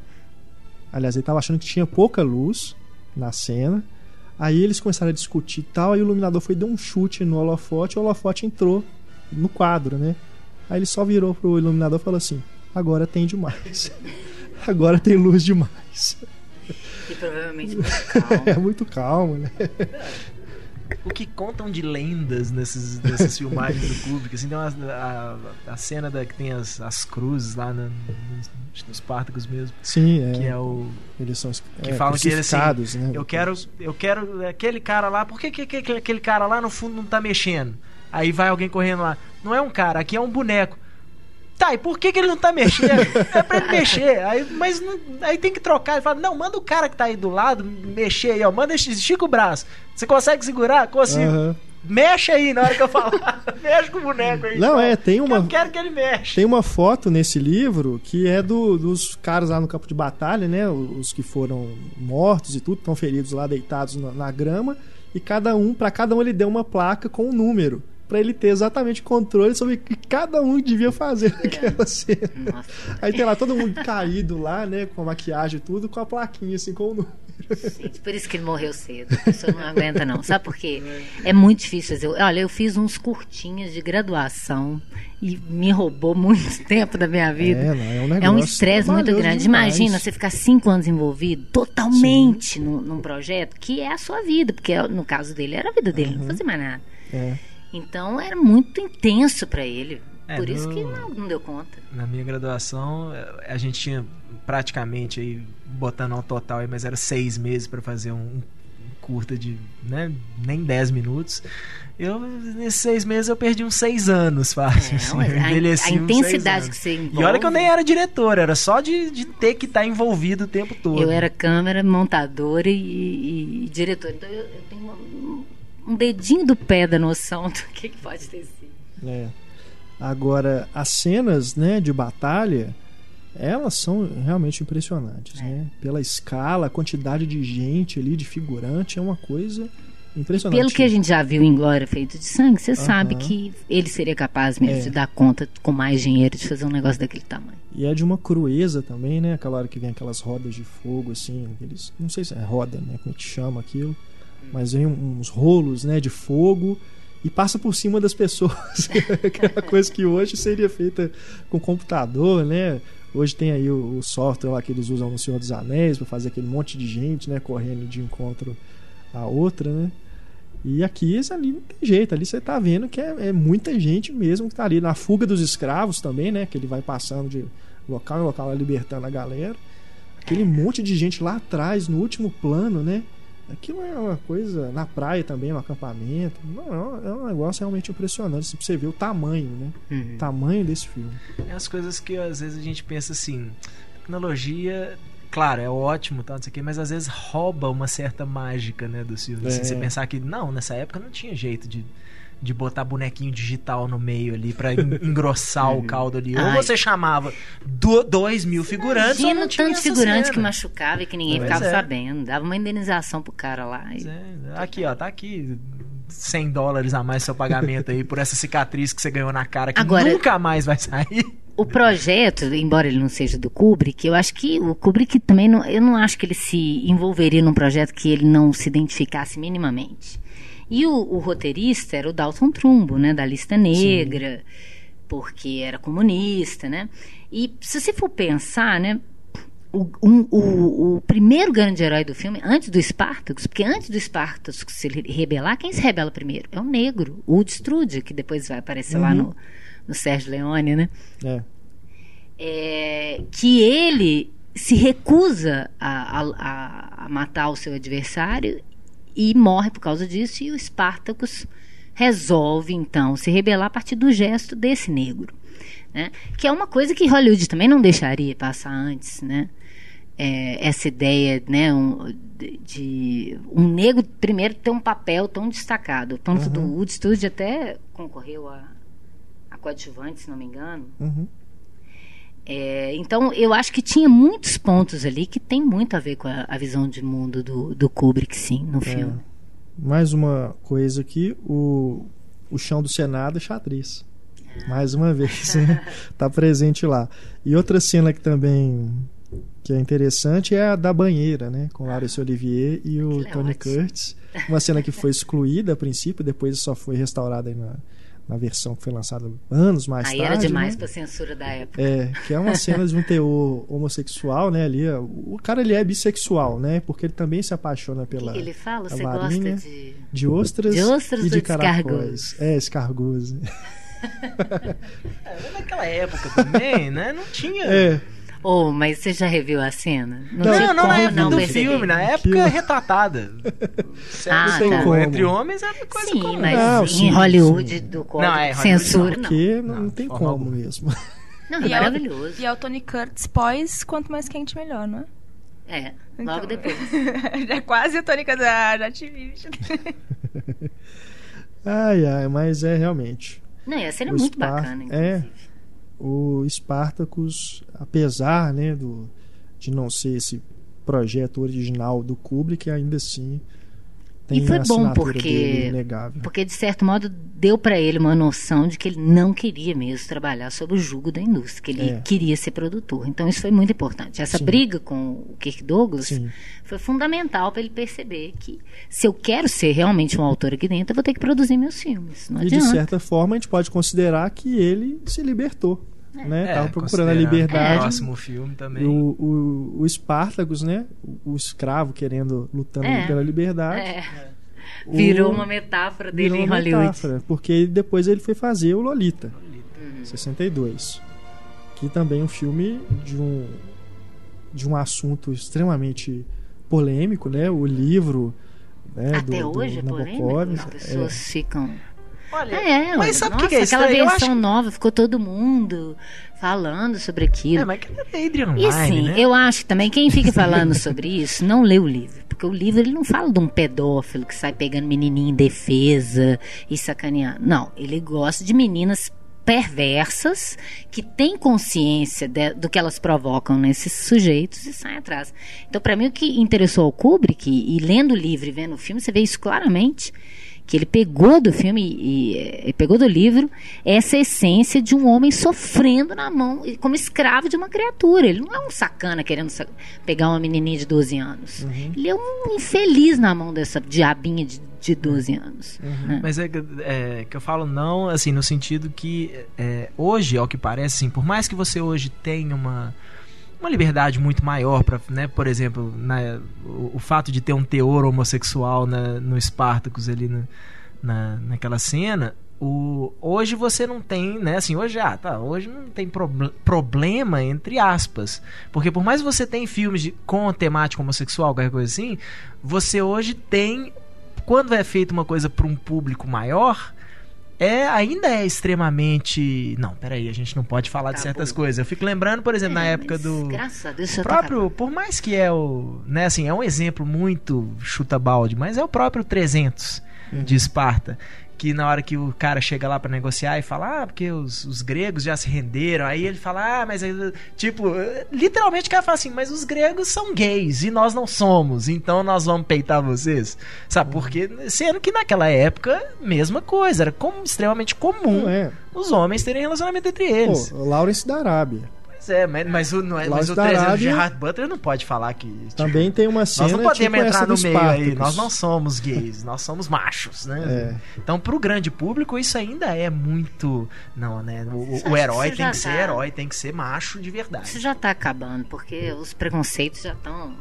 [SPEAKER 1] Aliás, ele estava achando que tinha pouca luz na cena. Aí eles começaram a discutir e tal, aí o iluminador foi dar um chute no holofote, e o holofote entrou no quadro, né? Aí ele só virou pro iluminador e falou assim: agora tem demais. agora tem luz demais.
[SPEAKER 3] E provavelmente muito calmo.
[SPEAKER 1] É muito calmo, né?
[SPEAKER 2] O que contam de lendas nesses, nessas filmagens do Kubrick, assim, tem uma, a, a cena da, que tem as, as cruzes lá na- nos, nos Spartacus mesmo,
[SPEAKER 1] Sim, é.
[SPEAKER 2] que é o
[SPEAKER 1] Eles são
[SPEAKER 2] que
[SPEAKER 1] é,
[SPEAKER 2] falam que ele, assim,
[SPEAKER 1] né?
[SPEAKER 2] eu quero, eu quero aquele cara lá, por que, que, que aquele cara lá no fundo não tá mexendo? Aí vai alguém correndo lá, não é um cara, aqui é um boneco. Tá, e por que, que ele não tá mexendo? É pra ele mexer. Aí, mas não- aí tem que trocar. Ele fala, não, manda o cara que tá aí do lado mexer aí, ó. Manda, estica o braço. Você consegue segurar? Consigo.
[SPEAKER 1] Aham.
[SPEAKER 2] Mexe aí na hora que eu falar. Mexe com o boneco aí.
[SPEAKER 1] Não,
[SPEAKER 2] Fala,
[SPEAKER 1] é, tem uma-
[SPEAKER 2] Eu quero que ele mexa.
[SPEAKER 1] Tem uma foto nesse livro que é do- dos caras lá no campo de batalha, né? Os que foram mortos e tudo, estão feridos lá, deitados na, na grama. E cada um, para cada um, ele deu uma placa com um número. Pra ele ter exatamente controle sobre o que cada um devia fazer naquela cena.
[SPEAKER 3] Nossa,
[SPEAKER 1] Aí tem lá todo mundo caído lá, né? Com a maquiagem e tudo, com a plaquinha assim, com o número.
[SPEAKER 3] gente, por isso que ele morreu cedo. A pessoa não aguenta, não. Sabe por quê? É muito difícil fazer. Olha, eu fiz uns curtinhos de graduação e me roubou muito tempo da minha vida.
[SPEAKER 1] É, não, é um negócio.
[SPEAKER 3] É um estresse muito grande.
[SPEAKER 1] demais.
[SPEAKER 3] Imagina você ficar cinco anos envolvido totalmente num, num projeto que é a sua vida, porque no caso dele era a vida dele, não fazia mais nada.
[SPEAKER 1] É.
[SPEAKER 3] Então era muito intenso pra ele.
[SPEAKER 2] É,
[SPEAKER 3] Por isso
[SPEAKER 2] no-
[SPEAKER 3] que não, não deu conta.
[SPEAKER 2] Na minha graduação, a gente tinha praticamente aí, botando ao total aí, mas era seis meses pra fazer um, curta de né, nem 10 minutos. Eu, nesses seis meses, eu perdi uns seis anos fácil.
[SPEAKER 3] É,
[SPEAKER 2] assim,
[SPEAKER 3] a, a intensidade que você envolve.
[SPEAKER 2] E olha que eu nem era diretor, era só de, de ter que estar envolvido o tempo todo.
[SPEAKER 3] Eu era câmera, montadora e, e, e diretora. Então eu, eu tenho uma- um dedinho do pé da noção do que, que pode ter sido.
[SPEAKER 1] É. Agora, as cenas né, de batalha, elas são realmente impressionantes.
[SPEAKER 3] É.
[SPEAKER 1] Né? Pela escala, a quantidade de gente ali, de figurante, é uma coisa impressionante.
[SPEAKER 3] Pelo que a gente já viu em Glória Feito de Sangue, você
[SPEAKER 1] Aham.
[SPEAKER 3] sabe que ele seria capaz mesmo
[SPEAKER 1] É.
[SPEAKER 3] de dar conta com mais dinheiro de fazer um negócio daquele tamanho.
[SPEAKER 1] E é de uma crueza também, né? Aquela hora que vem aquelas rodas de fogo, assim, aqueles. Não sei se é roda, né? Como é que chama aquilo. Mas vem uns rolos, né? De fogo e passa por cima das pessoas. Aquela coisa que hoje seria feita com computador, né? Hoje tem aí o, o software lá que eles usam no Senhor dos Anéis para fazer aquele monte de gente, né? Correndo de encontro a outra, né? E aqui ali não tem jeito, ali você tá vendo que é, é muita gente mesmo que tá ali. Na fuga dos escravos também, né? Que ele vai passando de local em local libertando a galera. Aquele monte de gente lá atrás, no último plano, né? Aquilo é uma coisa. Na praia também, no acampamento. Não, é um- é um negócio realmente impressionante. assim, pra você ver o tamanho, né?
[SPEAKER 3] Uhum.
[SPEAKER 1] O tamanho desse filme.
[SPEAKER 2] É as coisas que às vezes a gente pensa assim, tecnologia claro, é ótimo, tal, não sei o quê, mas às vezes rouba uma certa mágica, né, do filme. Assim,
[SPEAKER 1] É.
[SPEAKER 2] você pensar que, não, nessa época não tinha jeito de, de botar bonequinho digital no meio ali pra en- engrossar o caldo ali. Ou
[SPEAKER 3] Ai.
[SPEAKER 2] você chamava do, dois mil figurantes ou
[SPEAKER 3] Imagina
[SPEAKER 2] não
[SPEAKER 3] o
[SPEAKER 2] tinha
[SPEAKER 3] tanto de
[SPEAKER 2] essa
[SPEAKER 3] figurante
[SPEAKER 2] cena.
[SPEAKER 3] que machucava e que ninguém
[SPEAKER 2] Pois
[SPEAKER 3] ficava
[SPEAKER 2] é.
[SPEAKER 3] sabendo. Dava uma indenização pro cara lá. e-
[SPEAKER 2] Pois é. Aqui, ó, tá aqui 100 dólares a mais seu pagamento aí por essa cicatriz que você ganhou na cara que
[SPEAKER 3] Agora-
[SPEAKER 2] nunca mais vai sair.
[SPEAKER 3] O projeto, embora ele não seja do Kubrick, eu acho que o Kubrick também não, eu não acho que ele se envolveria num projeto que ele não se identificasse minimamente. E o, o roteirista era o Dalton Trumbo, né, da lista negra, porque era comunista, né? E se você for pensar, né, o, um- o- o primeiro grande herói do filme, antes do Spartacus, porque antes do Spartacus se rebelar, quem se rebela primeiro? É o negro, o Strude, que depois vai aparecer lá no, no Sérgio Leone, né?
[SPEAKER 1] É.
[SPEAKER 3] é, que ele se recusa a- a- a matar o seu adversário e morre por causa disso, e o Spartacus resolve então se rebelar a partir do gesto desse negro, né? Que é uma coisa que Hollywood também não deixaria passar antes, né? É, essa ideia, né, um, de, um negro primeiro ter um papel tão destacado, tanto do Woodstock até concorreu a, a coadjuvante, se não me engano.
[SPEAKER 1] Uhum.
[SPEAKER 3] É, então, eu acho que tinha muitos pontos ali que tem muito a ver com a, a visão de mundo do, do Kubrick, sim, no filme.
[SPEAKER 1] Mais uma coisa aqui, o, o chão do Senado é xadrez. Mais uma vez, né? tá presente lá. E outra cena que também que é interessante é a da banheira, né? Com Laurence Olivier e o
[SPEAKER 3] é
[SPEAKER 1] Tony. Curtis. Uma cena que foi excluída a princípio, depois só foi restaurada aí na, na versão que foi lançada anos mais
[SPEAKER 3] Aí
[SPEAKER 1] tarde.
[SPEAKER 3] era demais
[SPEAKER 1] né?
[SPEAKER 3] pra censura da época.
[SPEAKER 1] É, que é uma cena de um teor homossexual, né? Ali, o cara ele é bissexual, né? Porque ele também se apaixona
[SPEAKER 3] O que
[SPEAKER 1] pela
[SPEAKER 3] que ele fala? Você
[SPEAKER 1] varinha.
[SPEAKER 3] gosta de.
[SPEAKER 1] de ostras,
[SPEAKER 3] De ostras
[SPEAKER 1] e
[SPEAKER 3] ou
[SPEAKER 1] de caracóis. É, escargots.
[SPEAKER 2] É, naquela época também, né? Não tinha.
[SPEAKER 1] É,
[SPEAKER 3] Oh, mas você já reviu a cena?
[SPEAKER 1] Não,
[SPEAKER 2] Não,
[SPEAKER 3] tinha
[SPEAKER 2] não, na época do
[SPEAKER 3] perceber.
[SPEAKER 2] filme, na época
[SPEAKER 1] Aquilo-
[SPEAKER 2] retratada.
[SPEAKER 3] Ah, tá.
[SPEAKER 1] como.
[SPEAKER 2] entre homens era coisa
[SPEAKER 3] Sim,
[SPEAKER 2] comum.
[SPEAKER 3] mas
[SPEAKER 1] Não,
[SPEAKER 3] em
[SPEAKER 1] sim,
[SPEAKER 3] Hollywood
[SPEAKER 1] sim.
[SPEAKER 3] do código
[SPEAKER 2] Não, é, Hollywood
[SPEAKER 3] censura, não.
[SPEAKER 1] porque não,
[SPEAKER 2] Não,
[SPEAKER 1] não tem
[SPEAKER 2] forma
[SPEAKER 1] como
[SPEAKER 2] alguma.
[SPEAKER 1] mesmo.
[SPEAKER 3] Não, é
[SPEAKER 4] E é o-
[SPEAKER 3] maravilhoso.
[SPEAKER 4] E é o Tony Curtis pós Quanto Mais Quente Melhor, não é?
[SPEAKER 3] É, logo
[SPEAKER 4] Então,
[SPEAKER 3] depois.
[SPEAKER 4] já é quase o Tony Curtis. Ah, já te vi.
[SPEAKER 1] Ai, ai, mas é realmente.
[SPEAKER 3] Não, e a cena é muito
[SPEAKER 1] Spar-
[SPEAKER 3] bacana,
[SPEAKER 1] é. O Spartacus, apesar né, do, de não ser esse projeto original do Kubrick, ainda assim tem
[SPEAKER 3] E foi bom porque-. Porque, de certo modo, deu pra ele uma noção de que ele não queria mesmo trabalhar sob o jugo da indústria, que ele
[SPEAKER 1] É.
[SPEAKER 3] queria ser produtor. Então, isso foi muito importante. Essa
[SPEAKER 1] Sim.
[SPEAKER 3] briga com o Kirk Douglas
[SPEAKER 1] Sim.
[SPEAKER 3] foi fundamental para ele perceber que se eu quero ser realmente um autor aqui dentro, eu vou ter que produzir meus filmes.
[SPEAKER 1] E de certa forma a gente pode considerar que ele se libertou. Né?
[SPEAKER 2] É,
[SPEAKER 1] Tava procurando a liberdade.
[SPEAKER 2] O próximo filme também.
[SPEAKER 1] O, o, o Spartacus, né? O, o escravo querendo, lutando
[SPEAKER 3] É.
[SPEAKER 1] pela liberdade.
[SPEAKER 3] É,
[SPEAKER 1] O-
[SPEAKER 3] virou uma metáfora dele
[SPEAKER 1] virou
[SPEAKER 3] em
[SPEAKER 1] uma
[SPEAKER 3] Hollywood.
[SPEAKER 1] metáfora, porque depois ele foi fazer o Lolita,
[SPEAKER 3] Uhum.
[SPEAKER 1] 62. Que também é um filme de um, de um assunto extremamente polêmico, né? O livro. Né,
[SPEAKER 3] Até
[SPEAKER 1] do,
[SPEAKER 3] hoje é
[SPEAKER 1] do
[SPEAKER 3] polêmico?
[SPEAKER 1] Nabokov.
[SPEAKER 3] As pessoas ficam.
[SPEAKER 2] Olha,
[SPEAKER 3] É,
[SPEAKER 2] mas sabe o que, que é
[SPEAKER 3] aquela
[SPEAKER 2] estranho? Eu
[SPEAKER 3] versão
[SPEAKER 2] acho...
[SPEAKER 3] nova, ficou todo mundo falando sobre aquilo.
[SPEAKER 2] É, mas que é Adrian
[SPEAKER 3] E assim,
[SPEAKER 2] Lyne, né?
[SPEAKER 3] eu acho que também quem fica falando sobre isso não lê o livro. Porque o livro ele não fala de um pedófilo que sai pegando menininha em defesa e sacaneando. Não, ele gosta de meninas perversas que têm consciência de- do que elas provocam nesses sujeitos e saem atrás. Então, para mim, o que interessou ao Kubrick, e, e lendo o livro e vendo o filme, você vê isso claramente, que ele pegou do filme e, e- pegou do livro essa essência de um homem sofrendo na mão, como escravo de uma criatura. Ele não é um sacana querendo pegar uma menininha de 12 anos. Ele é um infeliz na mão dessa diabinha de, de 12 anos. né?
[SPEAKER 2] Mas é, que- é que eu falo não, assim, no sentido que é, hoje, ao que parece, assim, por mais que você hoje tenha uma, uma liberdade muito maior para, né, por exemplo, na, o, o fato de ter um teor homossexual na, no Spartacus ali na, na, naquela cena, o, hoje você não tem, né, assim, hoje ah, tá, hoje não tem proble- problema entre aspas, porque por mais que você tenha filmes de, com temática homossexual, qualquer coisa assim, você hoje tem quando é feita uma coisa para um público maior, é ainda é extremamente. Não, peraí, a gente não pode falar de
[SPEAKER 3] Acabou.
[SPEAKER 2] certas coisas. Eu fico lembrando, por exemplo, na
[SPEAKER 3] É,
[SPEAKER 2] época
[SPEAKER 3] mas,
[SPEAKER 2] do.
[SPEAKER 3] Graças a Deus, tá
[SPEAKER 2] próprio, por mais que é o, né, assim, é um exemplo muito chuta balde, mas é o próprio 300 de Esparta, que na hora que o cara chega lá pra negociar e fala, ah, porque os, os gregos já se renderam, aí ele fala, ah, mas tipo, literalmente o cara fala assim, mas os gregos são gays e nós não somos, então nós vamos peitar vocês, sabe? Porque sendo que naquela época mesma coisa, era como extremamente comum
[SPEAKER 1] é.
[SPEAKER 2] os homens terem relacionamento entre eles.
[SPEAKER 1] Pô, Lawrence da Arábia.
[SPEAKER 2] Pois é, mas, mas o, não é- mas
[SPEAKER 1] Lawrence
[SPEAKER 2] o
[SPEAKER 1] da
[SPEAKER 2] 300 de
[SPEAKER 1] Arábia-
[SPEAKER 2] Gerard Butler não pode falar que. tipo,
[SPEAKER 1] Também tem uma cena
[SPEAKER 2] nós não podemos
[SPEAKER 1] tipo essa
[SPEAKER 2] entrar
[SPEAKER 1] do
[SPEAKER 2] no meio aí. Nós não somos gays, nós somos machos, né?
[SPEAKER 1] É.
[SPEAKER 2] Então, pro grande público, isso ainda é muito. Não, né? O, o- herói tem que ser
[SPEAKER 3] tá.
[SPEAKER 2] herói, tem que ser macho de verdade.
[SPEAKER 3] Isso já está acabando, porque os preconceitos já estão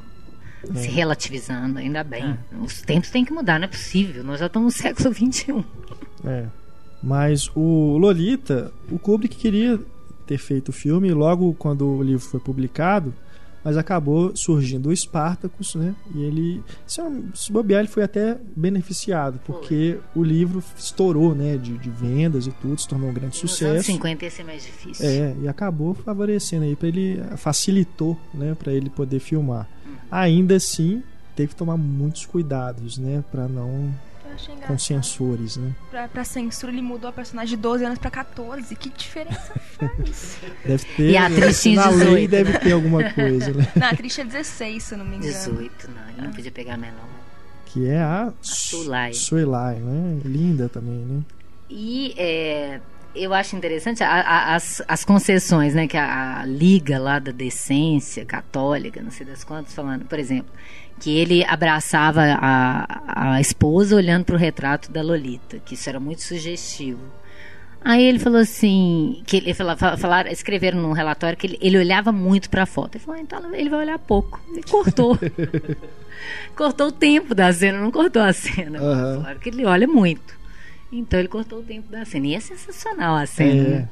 [SPEAKER 1] É.
[SPEAKER 3] se relativizando, ainda bem. Os tempos têm que mudar, não é possível. Nós já estamos no século XXI.
[SPEAKER 1] É. Mas o Lolita, o Kubrick queria ter feito o filme logo quando o livro foi publicado, mas acabou surgindo o Spartacus, né? E ele, se se bobear, ele foi até beneficiado, porque o livro estourou, né? De, de vendas e tudo, se tornou um grande
[SPEAKER 3] Nos anos
[SPEAKER 1] sucesso.
[SPEAKER 3] 50 ia ser mais difícil.
[SPEAKER 1] É, e acabou favorecendo aí para ele, facilitou, né, para ele poder filmar. Ainda assim, teve que tomar muitos cuidados, né, para não com censores, né?
[SPEAKER 4] Pra, pra censura, ele mudou a personagem de 12 anos pra 14. Que diferença faz?
[SPEAKER 1] Deve ter
[SPEAKER 3] E a atriz tinha
[SPEAKER 1] na
[SPEAKER 3] 18,
[SPEAKER 1] lei deve ter alguma coisa, né?
[SPEAKER 4] Na atriz é 16, se eu não me engano.
[SPEAKER 3] 18, não. Ele não podia pegar menor.
[SPEAKER 1] Que é a
[SPEAKER 3] Sulai.
[SPEAKER 1] Sulai, né? Linda também, né?
[SPEAKER 3] E é, eu acho interessante a- a- as, as concessões, né? Que a, a Liga lá da Decência Católica, não sei das quantas, falando, por exemplo, que ele abraçava a, a esposa olhando para o retrato da Lolita, que isso era muito sugestivo. Aí ele falou assim, que ele falaram, escreveram num relatório que ele, ele olhava muito para a foto. Ele falou, ah, então ele vai olhar pouco. Ele cortou. cortou o tempo da cena, não cortou a cena.
[SPEAKER 1] Aham.
[SPEAKER 3] Falaram que ele olha muito. Então ele cortou o tempo da cena. E é sensacional a cena.
[SPEAKER 1] É.
[SPEAKER 3] né?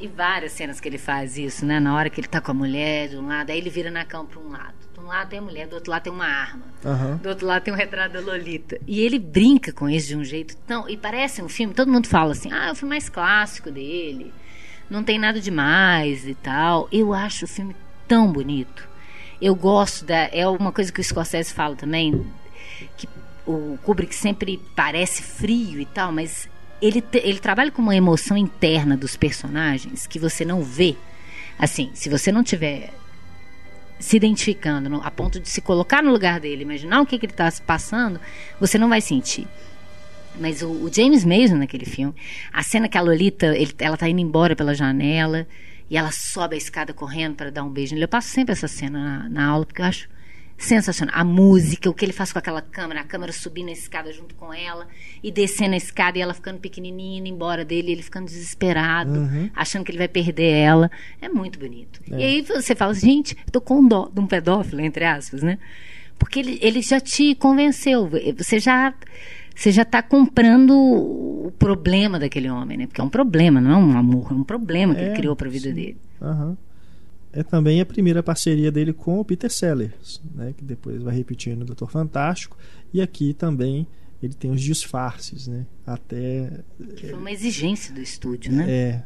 [SPEAKER 3] E várias cenas que ele faz isso, né? Na hora que ele tá com a mulher de um lado, aí ele vira na cama para um lado. Um lado tem a mulher, do outro lado tem uma arma.
[SPEAKER 1] Aham.
[SPEAKER 3] Do outro lado tem um retrato da Lolita. E ele brinca com isso de um jeito tão. E parece um filme, todo mundo fala assim: ah, é o filme mais clássico dele. Não tem nada demais e tal. Eu acho o filme tão bonito. Eu gosto da. É uma coisa que o Scorsese fala também, que o Kubrick sempre parece frio e tal, mas ele, ele trabalha com uma emoção interna dos personagens que você não vê. Assim, se você não tiver se identificando a ponto de se colocar no lugar dele, imaginar o que, que ele está passando, você não vai sentir. Mas o, o James Mason naquele filme, a cena que a Lolita, ele- ela tá indo embora pela janela e ela sobe a escada correndo para dar um beijo nele. Eu passo sempre essa cena na, na aula porque eu acho sensacional. A música, o que ele faz com aquela câmera, a câmera subindo a escada junto com ela e descendo a escada e ela ficando pequenininha, indo embora dele, ele ficando desesperado,
[SPEAKER 1] Uhum.
[SPEAKER 3] achando que ele vai perder ela. É muito bonito. E aí você fala, gente, eu tô com dó de um pedófilo, entre aspas, né? Porque ele, ele já te convenceu. Você já você já está comprando o problema daquele homem, né? Porque é um problema, não é um amor, é um problema que
[SPEAKER 1] É,
[SPEAKER 3] ele criou para a vida
[SPEAKER 1] sim.
[SPEAKER 3] dele.
[SPEAKER 1] Aham. É também a primeira parceria dele com o Peter Sellers, né, que depois vai repetir no Doutor Fantástico. E aqui também ele tem os disfarces, né? Até
[SPEAKER 3] Que foi uma exigência do estúdio, né?
[SPEAKER 1] é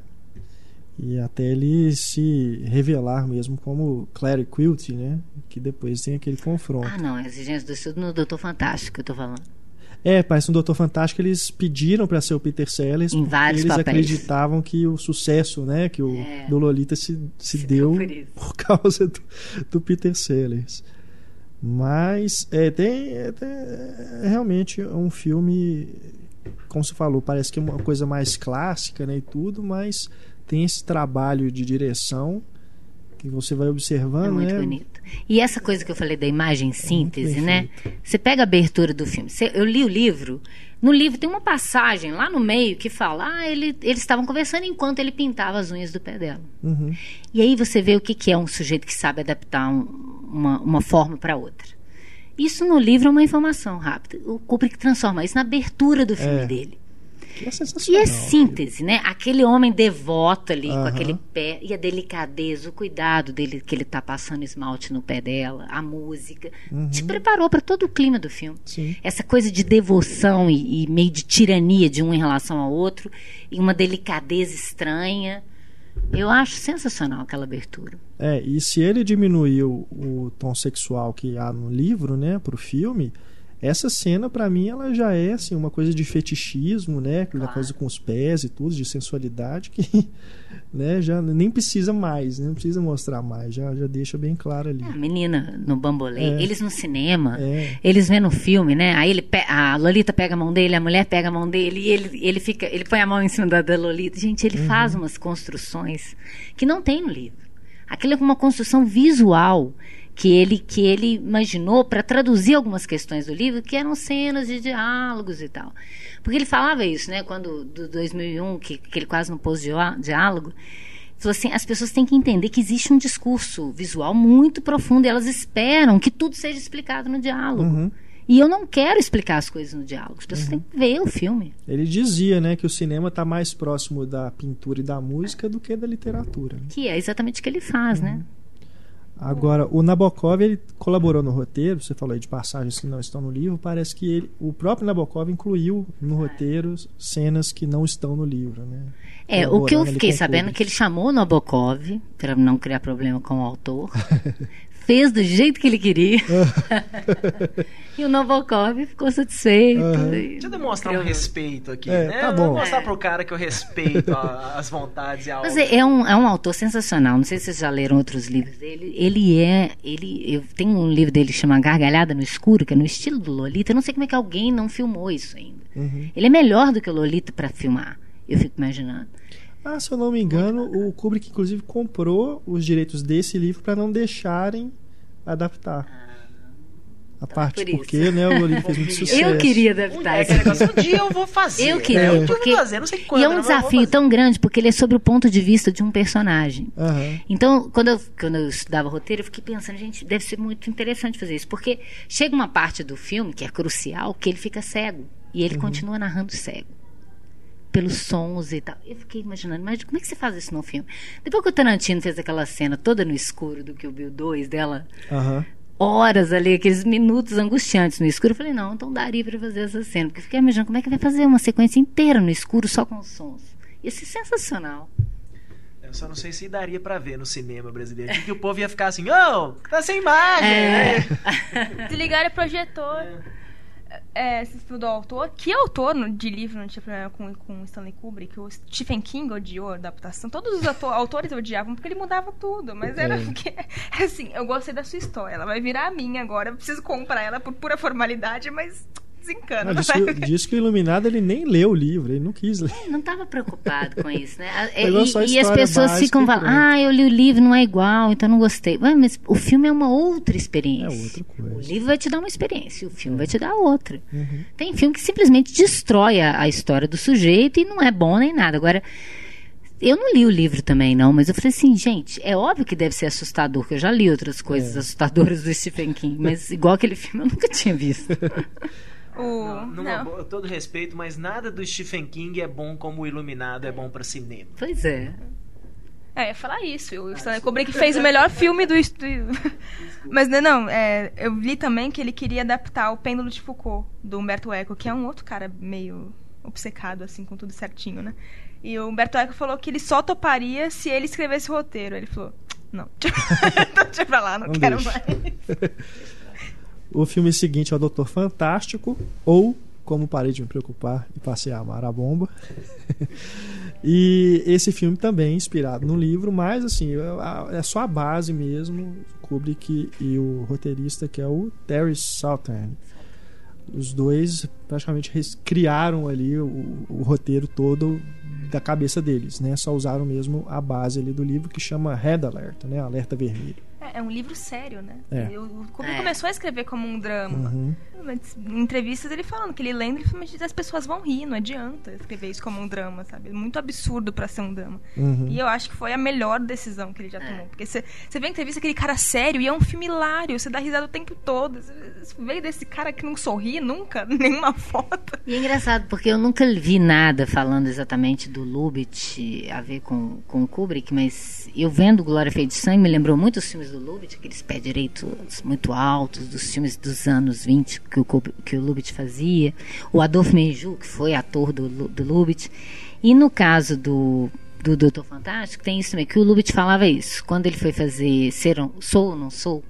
[SPEAKER 1] e até ele se revelar mesmo como Clary Quilty, né? Que depois tem aquele confronto.
[SPEAKER 3] Ah, não, a exigência do estúdio no Doutor Fantástico, eu tô falando.
[SPEAKER 1] É, parece no Doutor Fantástico eles pediram para ser o Peter Sellers
[SPEAKER 3] Em vários
[SPEAKER 1] eles
[SPEAKER 3] papéis.
[SPEAKER 1] acreditavam que o sucesso, né, que o
[SPEAKER 3] É.
[SPEAKER 1] do Lolita se, se,
[SPEAKER 3] Se
[SPEAKER 1] deu
[SPEAKER 3] deu por
[SPEAKER 1] por causa do, do Peter Sellers. Mas é, tem, é, é realmente um filme, como você falou, parece que é uma coisa mais clássica, né, e tudo, mas tem esse trabalho de direção que você vai
[SPEAKER 3] É
[SPEAKER 1] observando,
[SPEAKER 3] muito
[SPEAKER 1] né?
[SPEAKER 3] bonito. E essa coisa que eu falei da imagem síntese,
[SPEAKER 1] bem
[SPEAKER 3] né? Você pega a abertura do filme. Você- eu li o livro. No livro tem uma passagem lá no meio que fala: ah, ele- eles estavam conversando enquanto ele pintava as unhas do pé dela.
[SPEAKER 1] Uhum.
[SPEAKER 3] E aí você vê o que, que é um sujeito que sabe adaptar um- uma, uma forma para outra. Isso no livro é uma informação rápida. O Kubrick transforma isso na abertura do filme
[SPEAKER 1] É.
[SPEAKER 3] dele.
[SPEAKER 1] É
[SPEAKER 3] E é síntese, né? Aquele homem devoto ali, com
[SPEAKER 1] Aham.
[SPEAKER 3] aquele pé, e a delicadeza, o cuidado dele, que ele tá passando esmalte no pé dela, a música. Te preparou para todo o clima do filme.
[SPEAKER 1] Sim.
[SPEAKER 3] Essa coisa de devoção e, e meio de tirania de um em relação ao outro, e uma delicadeza estranha. Eu acho sensacional aquela abertura.
[SPEAKER 1] É, e se ele diminuiu o tom sexual que há no livro, né, pro filme, essa cena pra mim ela já é assim uma coisa de fetichismo, né, aquela
[SPEAKER 3] Claro.
[SPEAKER 1] coisa com os pés e tudo, de sensualidade que, né, já nem precisa mais, né, não precisa mostrar mais, já já deixa bem claro ali.
[SPEAKER 3] A menina no bambolê,
[SPEAKER 1] É.
[SPEAKER 3] eles no cinema,
[SPEAKER 1] É.
[SPEAKER 3] eles vendo o filme, né? Aí ele a Lolita pega a mão dele, a mulher pega a mão dele e ele, ele fica, ele põe a mão em cima da, da Lolita. Gente, ele faz umas construções que não tem no livro. Aquilo é uma construção visual que ele que ele imaginou para traduzir algumas questões do livro, que eram cenas de diálogos e tal. Porque ele falava isso, né? Quando do 2001, que, que ele quase não pôs diá- diálogo, falou assim, as pessoas têm que entender que existe um discurso visual muito profundo e elas esperam que tudo seja explicado no diálogo.
[SPEAKER 1] Uhum.
[SPEAKER 3] E eu não quero explicar as coisas no diálogo. As pessoas têm que ver o filme.
[SPEAKER 1] Ele dizia, né, que o cinema está mais próximo da pintura e da música do que da literatura. né?
[SPEAKER 3] Que é exatamente o que ele faz, né?
[SPEAKER 1] Agora, o Nabokov ele colaborou no roteiro, você falou aí de passagens que não estão no livro, parece que ele, o próprio Nabokov incluiu no roteiro cenas que não estão no livro, né?
[SPEAKER 3] É, o que eu fiquei sabendo é que ele chamou o Nabokov, para não criar problema com o autor. fez do jeito que ele queria. e o Nabokov ficou satisfeito. E
[SPEAKER 2] Deixa eu demonstrar um respeito aqui,
[SPEAKER 1] É,
[SPEAKER 2] né?
[SPEAKER 1] tá
[SPEAKER 2] Eu
[SPEAKER 1] bom.
[SPEAKER 2] Vou mostrar
[SPEAKER 3] É.
[SPEAKER 2] pro cara que eu respeito a- as vontades e a
[SPEAKER 3] Mas
[SPEAKER 2] obra.
[SPEAKER 3] é, é um, é um autor sensacional. Não sei se vocês já leram outros livros dele. Ele é. Ele, eu tenho um livro dele que chama Gargalhada no Escuro, que é no estilo do Lolita. Eu não sei como é que alguém não filmou isso ainda.
[SPEAKER 1] Uhum.
[SPEAKER 3] Ele é melhor do que o Lolita para filmar. Eu fico imaginando.
[SPEAKER 1] Ah, se eu não me engano, o Kubrick inclusive comprou os direitos desse livro para não deixarem adaptar. A parte
[SPEAKER 3] por
[SPEAKER 1] porque, né, o Lolita fez muito sucesso.
[SPEAKER 3] Eu queria adaptar
[SPEAKER 2] é
[SPEAKER 3] esse
[SPEAKER 2] aquele negócio, um dia eu vou fazer.
[SPEAKER 3] Eu queria,
[SPEAKER 2] dia eu
[SPEAKER 3] porque-
[SPEAKER 2] vou fazer, não sei quando.
[SPEAKER 3] E é um
[SPEAKER 2] eu
[SPEAKER 3] desafio tão grande, porque ele é sobre o ponto de vista de um personagem.
[SPEAKER 1] Aham.
[SPEAKER 3] Então, quando eu, quando eu estudava roteiro, eu fiquei pensando, gente, deve ser muito interessante fazer isso. Porque chega uma parte do filme, que é crucial, que ele fica cego. E ele continua narrando cego. Pelos sons e tal. Eu fiquei imaginando, mas como é que você faz isso no filme? Depois que o Tarantino fez aquela cena toda no escuro do que o Bill 2 dela,
[SPEAKER 1] Aham.
[SPEAKER 3] horas ali, aqueles minutos angustiantes no escuro, eu falei, não, então daria pra fazer essa cena. Porque eu fiquei imaginando como é que vai fazer uma sequência inteira no escuro só com os sons. Ia ser sensacional.
[SPEAKER 2] Eu só não sei se daria pra ver no cinema brasileiro. Que o povo ia ficar assim, ô, tá sem imagem.
[SPEAKER 3] É.
[SPEAKER 2] né?
[SPEAKER 4] Desligaram o projetor. É, esse filme do autor. Que autor de livro não tinha problema com, com Stanley Kubrick? O Stephen King odiou a adaptação. Todos os autores odiavam porque ele mudava tudo. Mas era
[SPEAKER 1] É.
[SPEAKER 4] porque. Assim, eu gostei da sua história. Ela vai virar a minha agora. Eu preciso comprar ela por pura formalidade, mas desencana. Não
[SPEAKER 1] diz, que, diz que o Iluminado ele nem leu o livro, ele não quis ler.
[SPEAKER 3] Não estava preocupado com isso, né?
[SPEAKER 1] Pegou
[SPEAKER 3] E,
[SPEAKER 1] a
[SPEAKER 3] e as pessoas ficam
[SPEAKER 1] e
[SPEAKER 3] falando, ah, eu li o livro, não é igual, então não gostei. Ué, mas o filme é uma outra experiência.
[SPEAKER 1] É outra coisa.
[SPEAKER 3] O livro vai te dar uma experiência, o filme vai te dar outra.
[SPEAKER 1] Uhum.
[SPEAKER 3] Tem filme que simplesmente destrói a, a história do sujeito e não é bom nem nada. Agora, eu não li o livro também, não, mas eu falei assim, gente, é óbvio que deve ser assustador, que eu já li outras coisas
[SPEAKER 1] É.
[SPEAKER 3] assustadoras do Stephen King, mas igual aquele filme eu nunca tinha visto.
[SPEAKER 4] O...
[SPEAKER 2] Não, boa- todo respeito, mas nada do Stephen King é bom como o Iluminado é bom pra cinema.
[SPEAKER 3] Pois é.
[SPEAKER 4] É, eu ia falar isso. O Stanley Kubrick fez o melhor filme do. Mas não, não é, eu li também que ele queria adaptar o Pêndulo de Foucault, do Humberto Eco, que é um outro cara meio obcecado, assim, com tudo certinho, né? E o Humberto Eco falou que ele só toparia se ele escrevesse o roteiro. Ele falou: não, deixa pra lá, não,
[SPEAKER 1] Não
[SPEAKER 4] quero
[SPEAKER 1] deixa.
[SPEAKER 4] mais.
[SPEAKER 1] O filme seguinte é o Doutor Fantástico, ou Como Parei de Me Preocupar e Passei a Amar a Bomba. e esse filme também é inspirado no livro, mas assim, é só a base mesmo, Kubrick e o roteirista que é o Terry Southern. Os dois praticamente criaram ali o, o roteiro todo da cabeça deles, né? Só usaram mesmo a base ali do livro que chama Red Alert, né? Alerta Vermelho.
[SPEAKER 4] É, é um livro sério, né?
[SPEAKER 1] É.
[SPEAKER 4] E Kubrick
[SPEAKER 3] É.
[SPEAKER 4] começou a escrever como um drama.
[SPEAKER 1] Uhum.
[SPEAKER 4] mas em entrevistas ele falando que ele lembra, ele fala, mas as pessoas vão rir, não adianta escrever isso como um drama, sabe? É muito absurdo pra ser um drama.
[SPEAKER 1] Uhum.
[SPEAKER 4] E eu acho que foi a melhor decisão que ele já tomou. Porque você vê a entrevista aquele cara sério e é um filme hilário, você dá risada o tempo todo. Você veio desse cara que não sorri nunca, nenhuma foto.
[SPEAKER 3] E é engraçado, porque eu nunca vi nada falando exatamente do Lubitsch a ver com, com o Kubrick, mas eu vendo Glória Feita de Sangue me lembrou muito os filmes do Lubitsch, aqueles pé direitos muito altos, dos filmes dos anos 20 que o, que o Lubitsch fazia. O Adolfo Menjou, que foi ator do, do Lubitsch. E no caso do, do Doutor Fantástico, tem isso também, que o Lubitsch falava isso. Quando ele foi fazer Ser, ou- Sou ou Não Sou,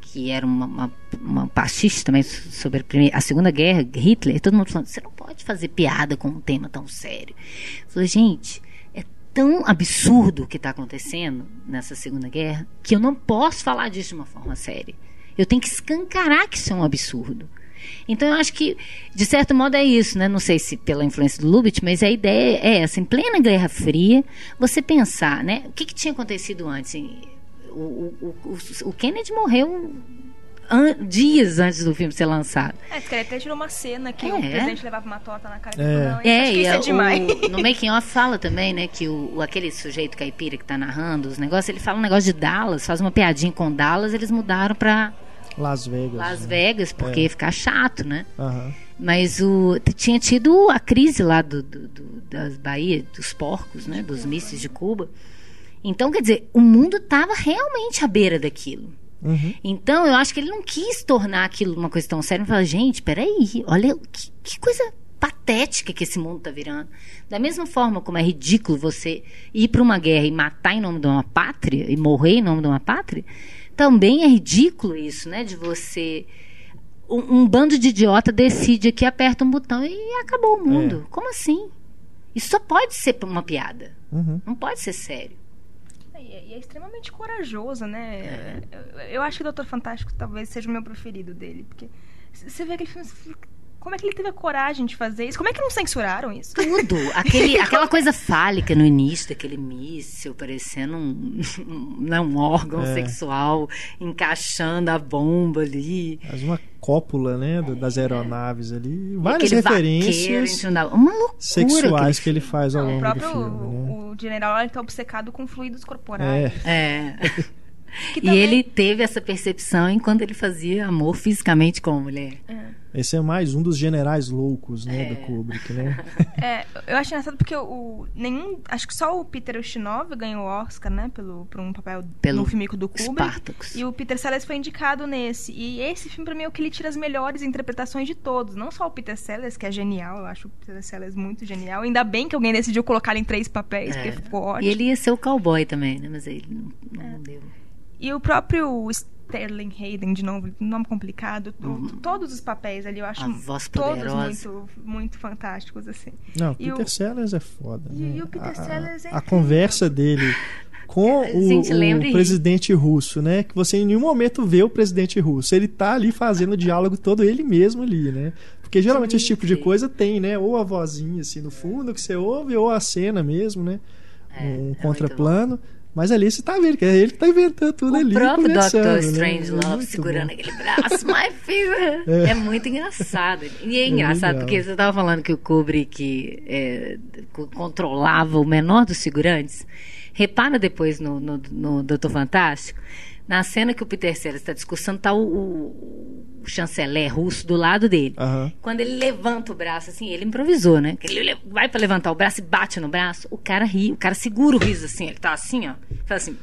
[SPEAKER 3] que era uma, uma, uma pastiche também sobre a, primeira, a Segunda Guerra, Hitler, todo mundo falando, você não pode fazer piada com um tema tão sério. Eu falei, gente, tão absurdo o que está acontecendo nessa Segunda Guerra que eu não posso falar disso de uma forma séria. Eu tenho que escancarar que isso é um absurdo. Então eu acho que, de certo modo, é isso, né? Não sei se pela influência do Lubitsch, mas a ideia é essa, em plena Guerra Fria, você pensar, né? O que, que tinha acontecido antes? O, o, o, o Kennedy morreu an- dias antes do filme ser lançado.
[SPEAKER 4] É, esse cara até tirou uma cena que
[SPEAKER 3] É.
[SPEAKER 4] o presidente levava uma torta na cara
[SPEAKER 1] É.
[SPEAKER 4] dele. Não, acho
[SPEAKER 3] É,
[SPEAKER 4] que
[SPEAKER 3] e
[SPEAKER 4] isso
[SPEAKER 3] a-
[SPEAKER 4] é demais.
[SPEAKER 3] o- no making off fala também, né, que o, o- aquele sujeito caipira que tá narrando os negócios, ele fala um negócio de Dallas, faz uma piadinha com Dallas, eles mudaram pra
[SPEAKER 1] Las Vegas.
[SPEAKER 3] Las
[SPEAKER 1] né?
[SPEAKER 3] Vegas, porque ia ficar chato, né?
[SPEAKER 1] Aham.
[SPEAKER 3] Mas o, tinha tido a crise lá do, do- do- das Bahia, dos porcos, né? Dos mísseis de Cuba. Então, quer dizer, o mundo estava realmente à beira daquilo.
[SPEAKER 1] Uhum.
[SPEAKER 3] Então, eu acho que ele não quis tornar aquilo uma coisa tão séria. Ele falou, gente, peraí, olha que, que coisa patética que esse mundo está virando. Da mesma forma como é ridículo você ir para uma guerra e matar em nome de uma pátria, e morrer em nome de uma pátria, também é ridículo isso, né? De você um, um bando de idiota decide aqui, aperta um botão e acabou o mundo. Como assim? Isso só pode ser uma piada.
[SPEAKER 1] Uhum.
[SPEAKER 3] Não pode ser sério.
[SPEAKER 4] E é, e é extremamente corajoso, né? Eu, eu acho que o Doutor Fantástico talvez seja o meu preferido dele. Porque você vê aquele filme. Como é que ele teve a coragem de fazer isso? Como é que não censuraram isso?
[SPEAKER 3] Tudo. Aquele, aquela coisa fálica no início daquele míssil, parecendo um, não, um órgão
[SPEAKER 1] É.
[SPEAKER 3] sexual encaixando a bomba ali.
[SPEAKER 1] Mas uma cópula, né, do- das aeronaves ali. Várias
[SPEAKER 3] Aquele vaqueiro
[SPEAKER 1] referências
[SPEAKER 3] ensinando- Uma loucura.
[SPEAKER 1] sexuais
[SPEAKER 3] aquele
[SPEAKER 1] que ele faz ao longo do
[SPEAKER 4] próprio
[SPEAKER 1] filme, né?
[SPEAKER 4] o, o general ele tá obcecado com fluidos corporais.
[SPEAKER 1] É.
[SPEAKER 3] É. E
[SPEAKER 4] também-
[SPEAKER 3] ele teve essa percepção enquanto ele fazia amor fisicamente com a mulher.
[SPEAKER 1] Esse é mais um dos generais loucos, né,
[SPEAKER 3] É.
[SPEAKER 1] do Kubrick, né?
[SPEAKER 4] É, eu acho engraçado porque o, nenhum. Acho que só o Peter Ustinov ganhou o Oscar, né? Pelo, por um papel
[SPEAKER 3] Pelo
[SPEAKER 4] no filme do Kubrick.
[SPEAKER 3] Spartacus.
[SPEAKER 4] E o Peter Sellers foi indicado nesse. E esse filme, pra mim, é o que ele tira as melhores interpretações de todos. Não só o Peter Sellers, que é genial, eu acho o Peter Sellers muito genial. Ainda bem que alguém decidiu colocar ele em três papéis,
[SPEAKER 3] É.
[SPEAKER 4] porque ficou
[SPEAKER 3] E
[SPEAKER 4] ótimo.
[SPEAKER 3] ele ia ser o cowboy também, né? Mas ele não, não deu.
[SPEAKER 4] E o próprio Sterling Hayden, de novo, nome complicado. o- Todos os papéis ali eu acho
[SPEAKER 3] Uhum. A voz
[SPEAKER 4] todos muito, muito fantásticos, assim.
[SPEAKER 1] Não,
[SPEAKER 4] E
[SPEAKER 1] Peter
[SPEAKER 4] o-
[SPEAKER 1] Sellers é foda.
[SPEAKER 4] E-
[SPEAKER 1] né?
[SPEAKER 4] e o Peter
[SPEAKER 1] a,
[SPEAKER 4] Sellers é
[SPEAKER 1] A conversa dele com o,
[SPEAKER 3] Gente,
[SPEAKER 1] o presidente russo, né? Que você em nenhum momento vê o presidente russo. Ele tá ali fazendo o diálogo todo ele mesmo ali, né? Porque geralmente esse tipo de
[SPEAKER 3] Sim.
[SPEAKER 1] coisa tem, né? Ou a vozinha assim no fundo que você ouve, ou a cena mesmo, né?
[SPEAKER 3] É,
[SPEAKER 1] um
[SPEAKER 3] muito
[SPEAKER 1] contraplano. Mas ali você tá vendo que é ele que tá inventando tudo
[SPEAKER 3] O
[SPEAKER 1] ali.
[SPEAKER 3] próprio
[SPEAKER 1] conversando,
[SPEAKER 3] Dr.
[SPEAKER 1] né?
[SPEAKER 3] Strange
[SPEAKER 1] É
[SPEAKER 3] Love
[SPEAKER 1] muito
[SPEAKER 3] segurando
[SPEAKER 1] bom.
[SPEAKER 3] aquele braço, my favorite. É. muito engraçado. E é engraçado
[SPEAKER 1] legal.
[SPEAKER 3] porque você estava falando que o Kubrick é, co- controlava o menor dos figurantes. Repara depois no, no, no Doutor Fantástico, na cena que o Peter Sellers está discussando, tá o, o, o chanceler russo do lado dele.
[SPEAKER 1] Aham.
[SPEAKER 3] Quando ele levanta o braço, assim, ele improvisou, né? Ele le- vai pra levantar o braço e bate no braço, o cara ri, o cara segura o riso assim, ele tá assim, ó, faz assim.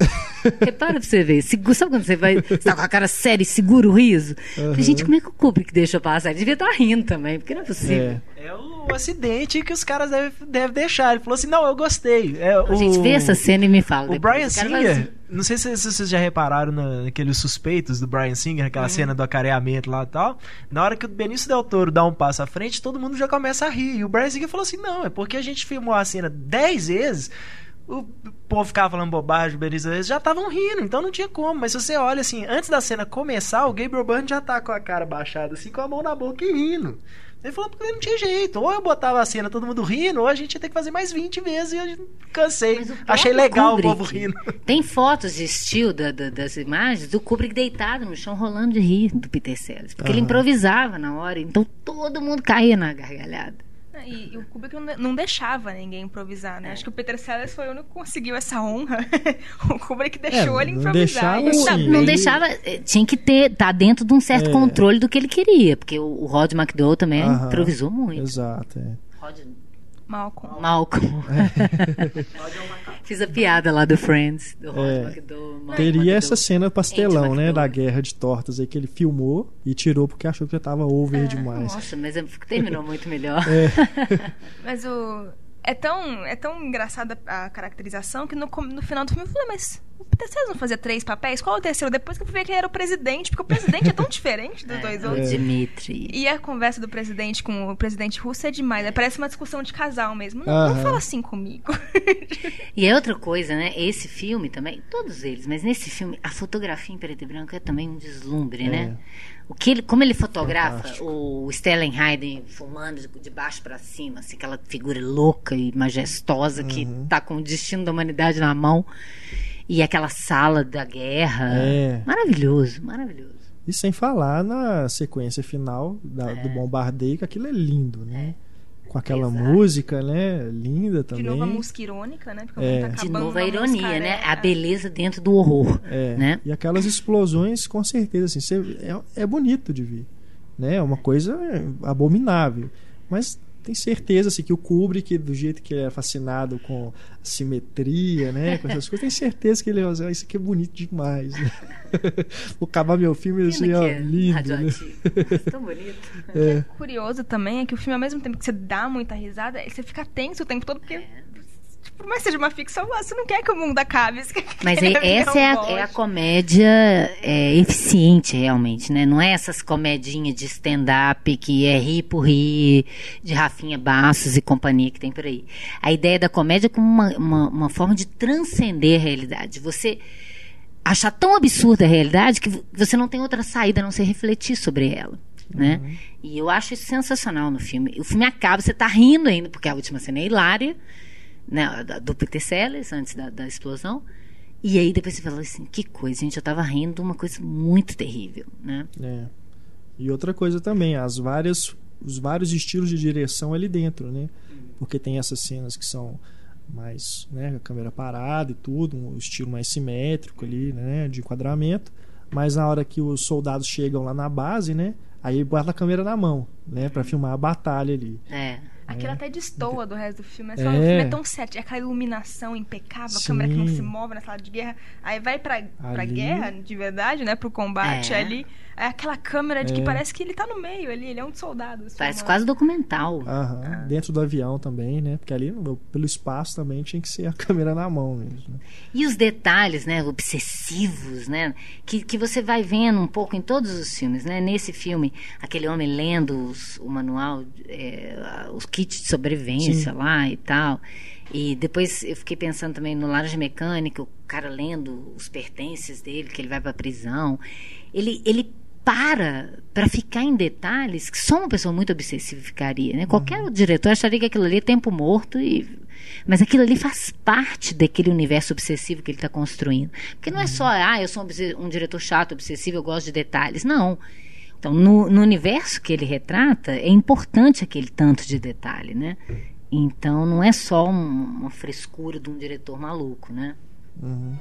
[SPEAKER 3] Repara pra você ver. Segu- Sabe quando você vai. Você tá com a cara séria e segura o riso? Falei, Gente, como é que o Kubrick deixa passar? Ele devia estar rindo também, porque não é possível.
[SPEAKER 1] É.
[SPEAKER 2] É o acidente que os caras devem deve deixar. Ele falou assim: não, eu gostei. É,
[SPEAKER 3] A gente
[SPEAKER 2] o-
[SPEAKER 3] vê essa cena e me fala.
[SPEAKER 2] O. Brian Singer,
[SPEAKER 3] assim,
[SPEAKER 2] não sei se, se vocês já repararam na- naqueles suspeitos do Brian Singer, aquela
[SPEAKER 3] Uhum.
[SPEAKER 2] cena do acareamento lá e tal. Na hora que o Benício Del Toro dá um passo à frente, todo mundo já começa a rir. E o Brian Singer falou assim: não, é porque a gente filmou a cena dez vezes o povo ficava falando bobagem, eles já estavam rindo, então não tinha como. Mas se você olha assim, antes da cena começar, o Gabriel Byrne já tá com a cara baixada, assim, com a mão na boca e rindo. Ele falou porque não tinha jeito. Ou eu botava a cena todo mundo rindo, ou a gente ia ter que fazer mais 20 vezes e eu cansei. Achei legal Kubrick, o povo rindo.
[SPEAKER 3] Tem fotos de estilo da, da, das imagens do Kubrick deitado no chão, rolando de rir do Peter Sellers. Porque uhum. ele improvisava na hora, então todo mundo caía na gargalhada.
[SPEAKER 4] E, e, o Kubrick não deixava ninguém improvisar, né? Acho que o Peter Sellers foi o único que conseguiu essa honra. o Kubrick deixou é, ele improvisar.
[SPEAKER 3] Não deixava, não, não deixava, eh, tinha que ter, tá dentro de um certo é. controle do que ele queria, porque o, o Rod McDowell também Aham, improvisou muito.
[SPEAKER 1] Exato, é. Rod
[SPEAKER 4] Malcolm.
[SPEAKER 3] Malcolm. Fiz a piada lá do Friends, do
[SPEAKER 1] é, McDowell, Teria essa cena pastelão, né? Da guerra de tortas aí que ele filmou e tirou porque achou que já tava over é, demais.
[SPEAKER 3] Nossa, mas é, terminou muito melhor. É.
[SPEAKER 4] mas o é tão, é tão engraçada a caracterização que no, no final do filme eu falei, mas o Peter Sellers não fazia três papéis? Qual o terceiro? Depois que eu fui ver que ele era o presidente, porque o presidente é tão diferente dos é, dois outros.
[SPEAKER 3] É. Dimitri.
[SPEAKER 4] E a conversa do presidente com o presidente russo é demais. Né? Parece uma discussão de casal mesmo. Não, não fala assim comigo.
[SPEAKER 3] e é outra coisa, né? Esse filme também, todos eles, mas nesse filme, a fotografia em preto e branco é também um deslumbre, né? é. né? O que ele, como ele fotografa Fantástico. o Stellan Hayden fumando de baixo para cima, assim, aquela figura louca e majestosa uhum. que está com o destino da humanidade na mão e aquela sala da guerra, é. maravilhoso, maravilhoso.
[SPEAKER 1] E sem falar na sequência final da, é. do bombardeio, que aquilo é lindo, né? É com aquela Exato. música, né? Linda também. De
[SPEAKER 4] novo
[SPEAKER 1] a
[SPEAKER 4] música irônica, né? Porque
[SPEAKER 3] é. Tá de novo a ironia, né? A beleza dentro do horror, é. né?
[SPEAKER 1] E aquelas explosões, com certeza, assim, é, é bonito de ver, né? É uma coisa abominável, mas tem certeza assim, que o Kubrick, do jeito que ele é fascinado com simetria, né? Com essas coisas, tem certeza que ele vai dizer, isso aqui é bonito demais. Né? Vou acabar meu filme assim, ó, é lindo. Né?
[SPEAKER 3] Tão bonito.
[SPEAKER 4] É. O que é curioso também é que o filme, ao mesmo tempo que você dá muita risada, você fica tenso o tempo todo, porque é por mais seja uma ficção, você não quer que o mundo acabe.
[SPEAKER 3] Mas essa é a, é a, comédia é, eficiente, realmente, né? Não é essas comedinhas de stand-up que é rir por rir, de Rafinha Bastos e companhia que tem por aí. A ideia da comédia é como uma, uma, uma forma de transcender a realidade. Você achar tão absurda a realidade que você não tem outra saída a não ser refletir sobre ela. Né? Uhum. E eu acho isso sensacional no filme. O filme acaba, você está rindo ainda, porque a última cena é hilária né, do Sellers, antes da, da explosão. E aí depois você fala assim, que coisa, a gente já estava rindo uma coisa muito terrível, né?
[SPEAKER 1] É. E outra coisa também, as várias, os vários estilos de direção ali dentro, né? Porque tem essas cenas que são mais, né, a câmera parada e tudo, um estilo mais simétrico ali, né, de enquadramento. Mas na hora que os soldados chegam lá na base, né, aí bota a câmera na mão, né, para filmar a batalha ali.
[SPEAKER 3] É.
[SPEAKER 4] Aquilo é. até destoa do resto do filme. É só, é. O filme é tão certo. É aquela iluminação impecável, Sim. a câmera que não se move na sala de guerra. Aí vai pra, pra guerra, de verdade, né? Pro combate é. ali. É aquela câmera de que é. parece que ele tá no meio ali, ele é um soldado.
[SPEAKER 3] Parece quase documental.
[SPEAKER 1] Aham, ah. Dentro do avião também, né? Porque ali, pelo espaço também, tinha que ser a câmera na mão mesmo. Né?
[SPEAKER 3] E os detalhes, né? Obsessivos, né? Que, que você vai vendo um pouco em todos os filmes, né? Nesse filme, aquele homem lendo os, o manual, é, os kits de sobrevivência Sim. lá e tal. E depois eu fiquei pensando também no Laranja Mecânica, o cara lendo os pertences dele, que ele vai para prisão. Ele, ele para para ficar em detalhes que só uma pessoa muito obsessiva ficaria, né? Qualquer uhum. diretor acharia que aquilo ali é tempo morto e mas aquilo ali faz parte daquele universo obsessivo que ele está construindo. Porque não é uhum. só, ah, eu sou um, um, diretor chato, obsessivo, eu gosto de detalhes. Não. Então, no, no, universo que ele retrata, é importante aquele tanto de detalhe, né? Então, não é só um, uma frescura de um diretor maluco, né?
[SPEAKER 1] Uhum.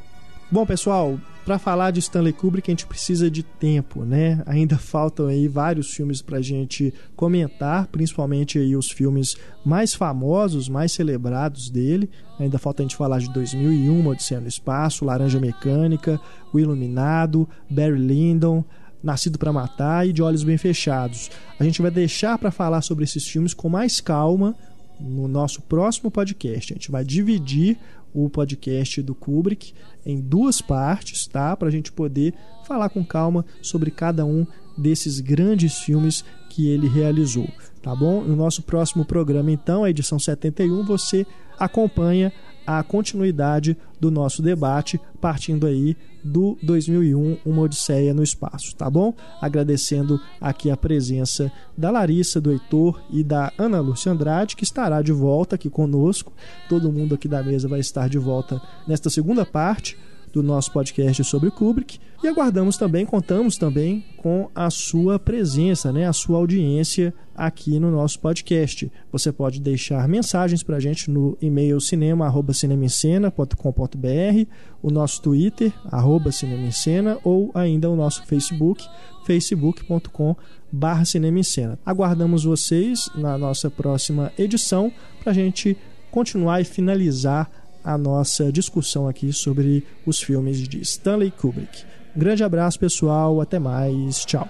[SPEAKER 1] Bom, pessoal, para falar de Stanley Kubrick a gente precisa de tempo, né? Ainda faltam aí vários filmes para gente comentar, principalmente aí os filmes mais famosos, mais celebrados dele. Ainda falta a gente falar de 2001, Odisseia no Espaço, Laranja Mecânica, O Iluminado, Barry Lyndon, Nascido para Matar e De Olhos Bem Fechados. A gente vai deixar para falar sobre esses filmes com mais calma no nosso próximo podcast. A gente vai dividir o podcast do Kubrick em duas partes, tá? Para a gente poder falar com calma sobre cada um desses grandes filmes que ele realizou, tá bom? No nosso próximo programa, então, a edição 71, você acompanha a continuidade do nosso debate, partindo aí do 2001, Uma Odisseia no Espaço, tá bom? Agradecendo aqui a presença da Larissa, do Heitor e da Ana Lúcia Andrade, que estará de volta aqui conosco. Todo mundo aqui da mesa vai estar de volta nesta segunda parte do nosso podcast sobre Kubrick. E aguardamos também, contamos também com a sua presença, né, a sua audiência aqui no nosso podcast. Você pode deixar mensagens para a gente no e-mail cinema@cinemascena.com.br, o nosso Twitter arroba cinemascena ou ainda o nosso Facebook facebook.com barra Aguardamos vocês na nossa próxima edição para a gente continuar e finalizar a nossa discussão aqui sobre os filmes de Stanley Kubrick. Um grande abraço, pessoal. Até mais. Tchau.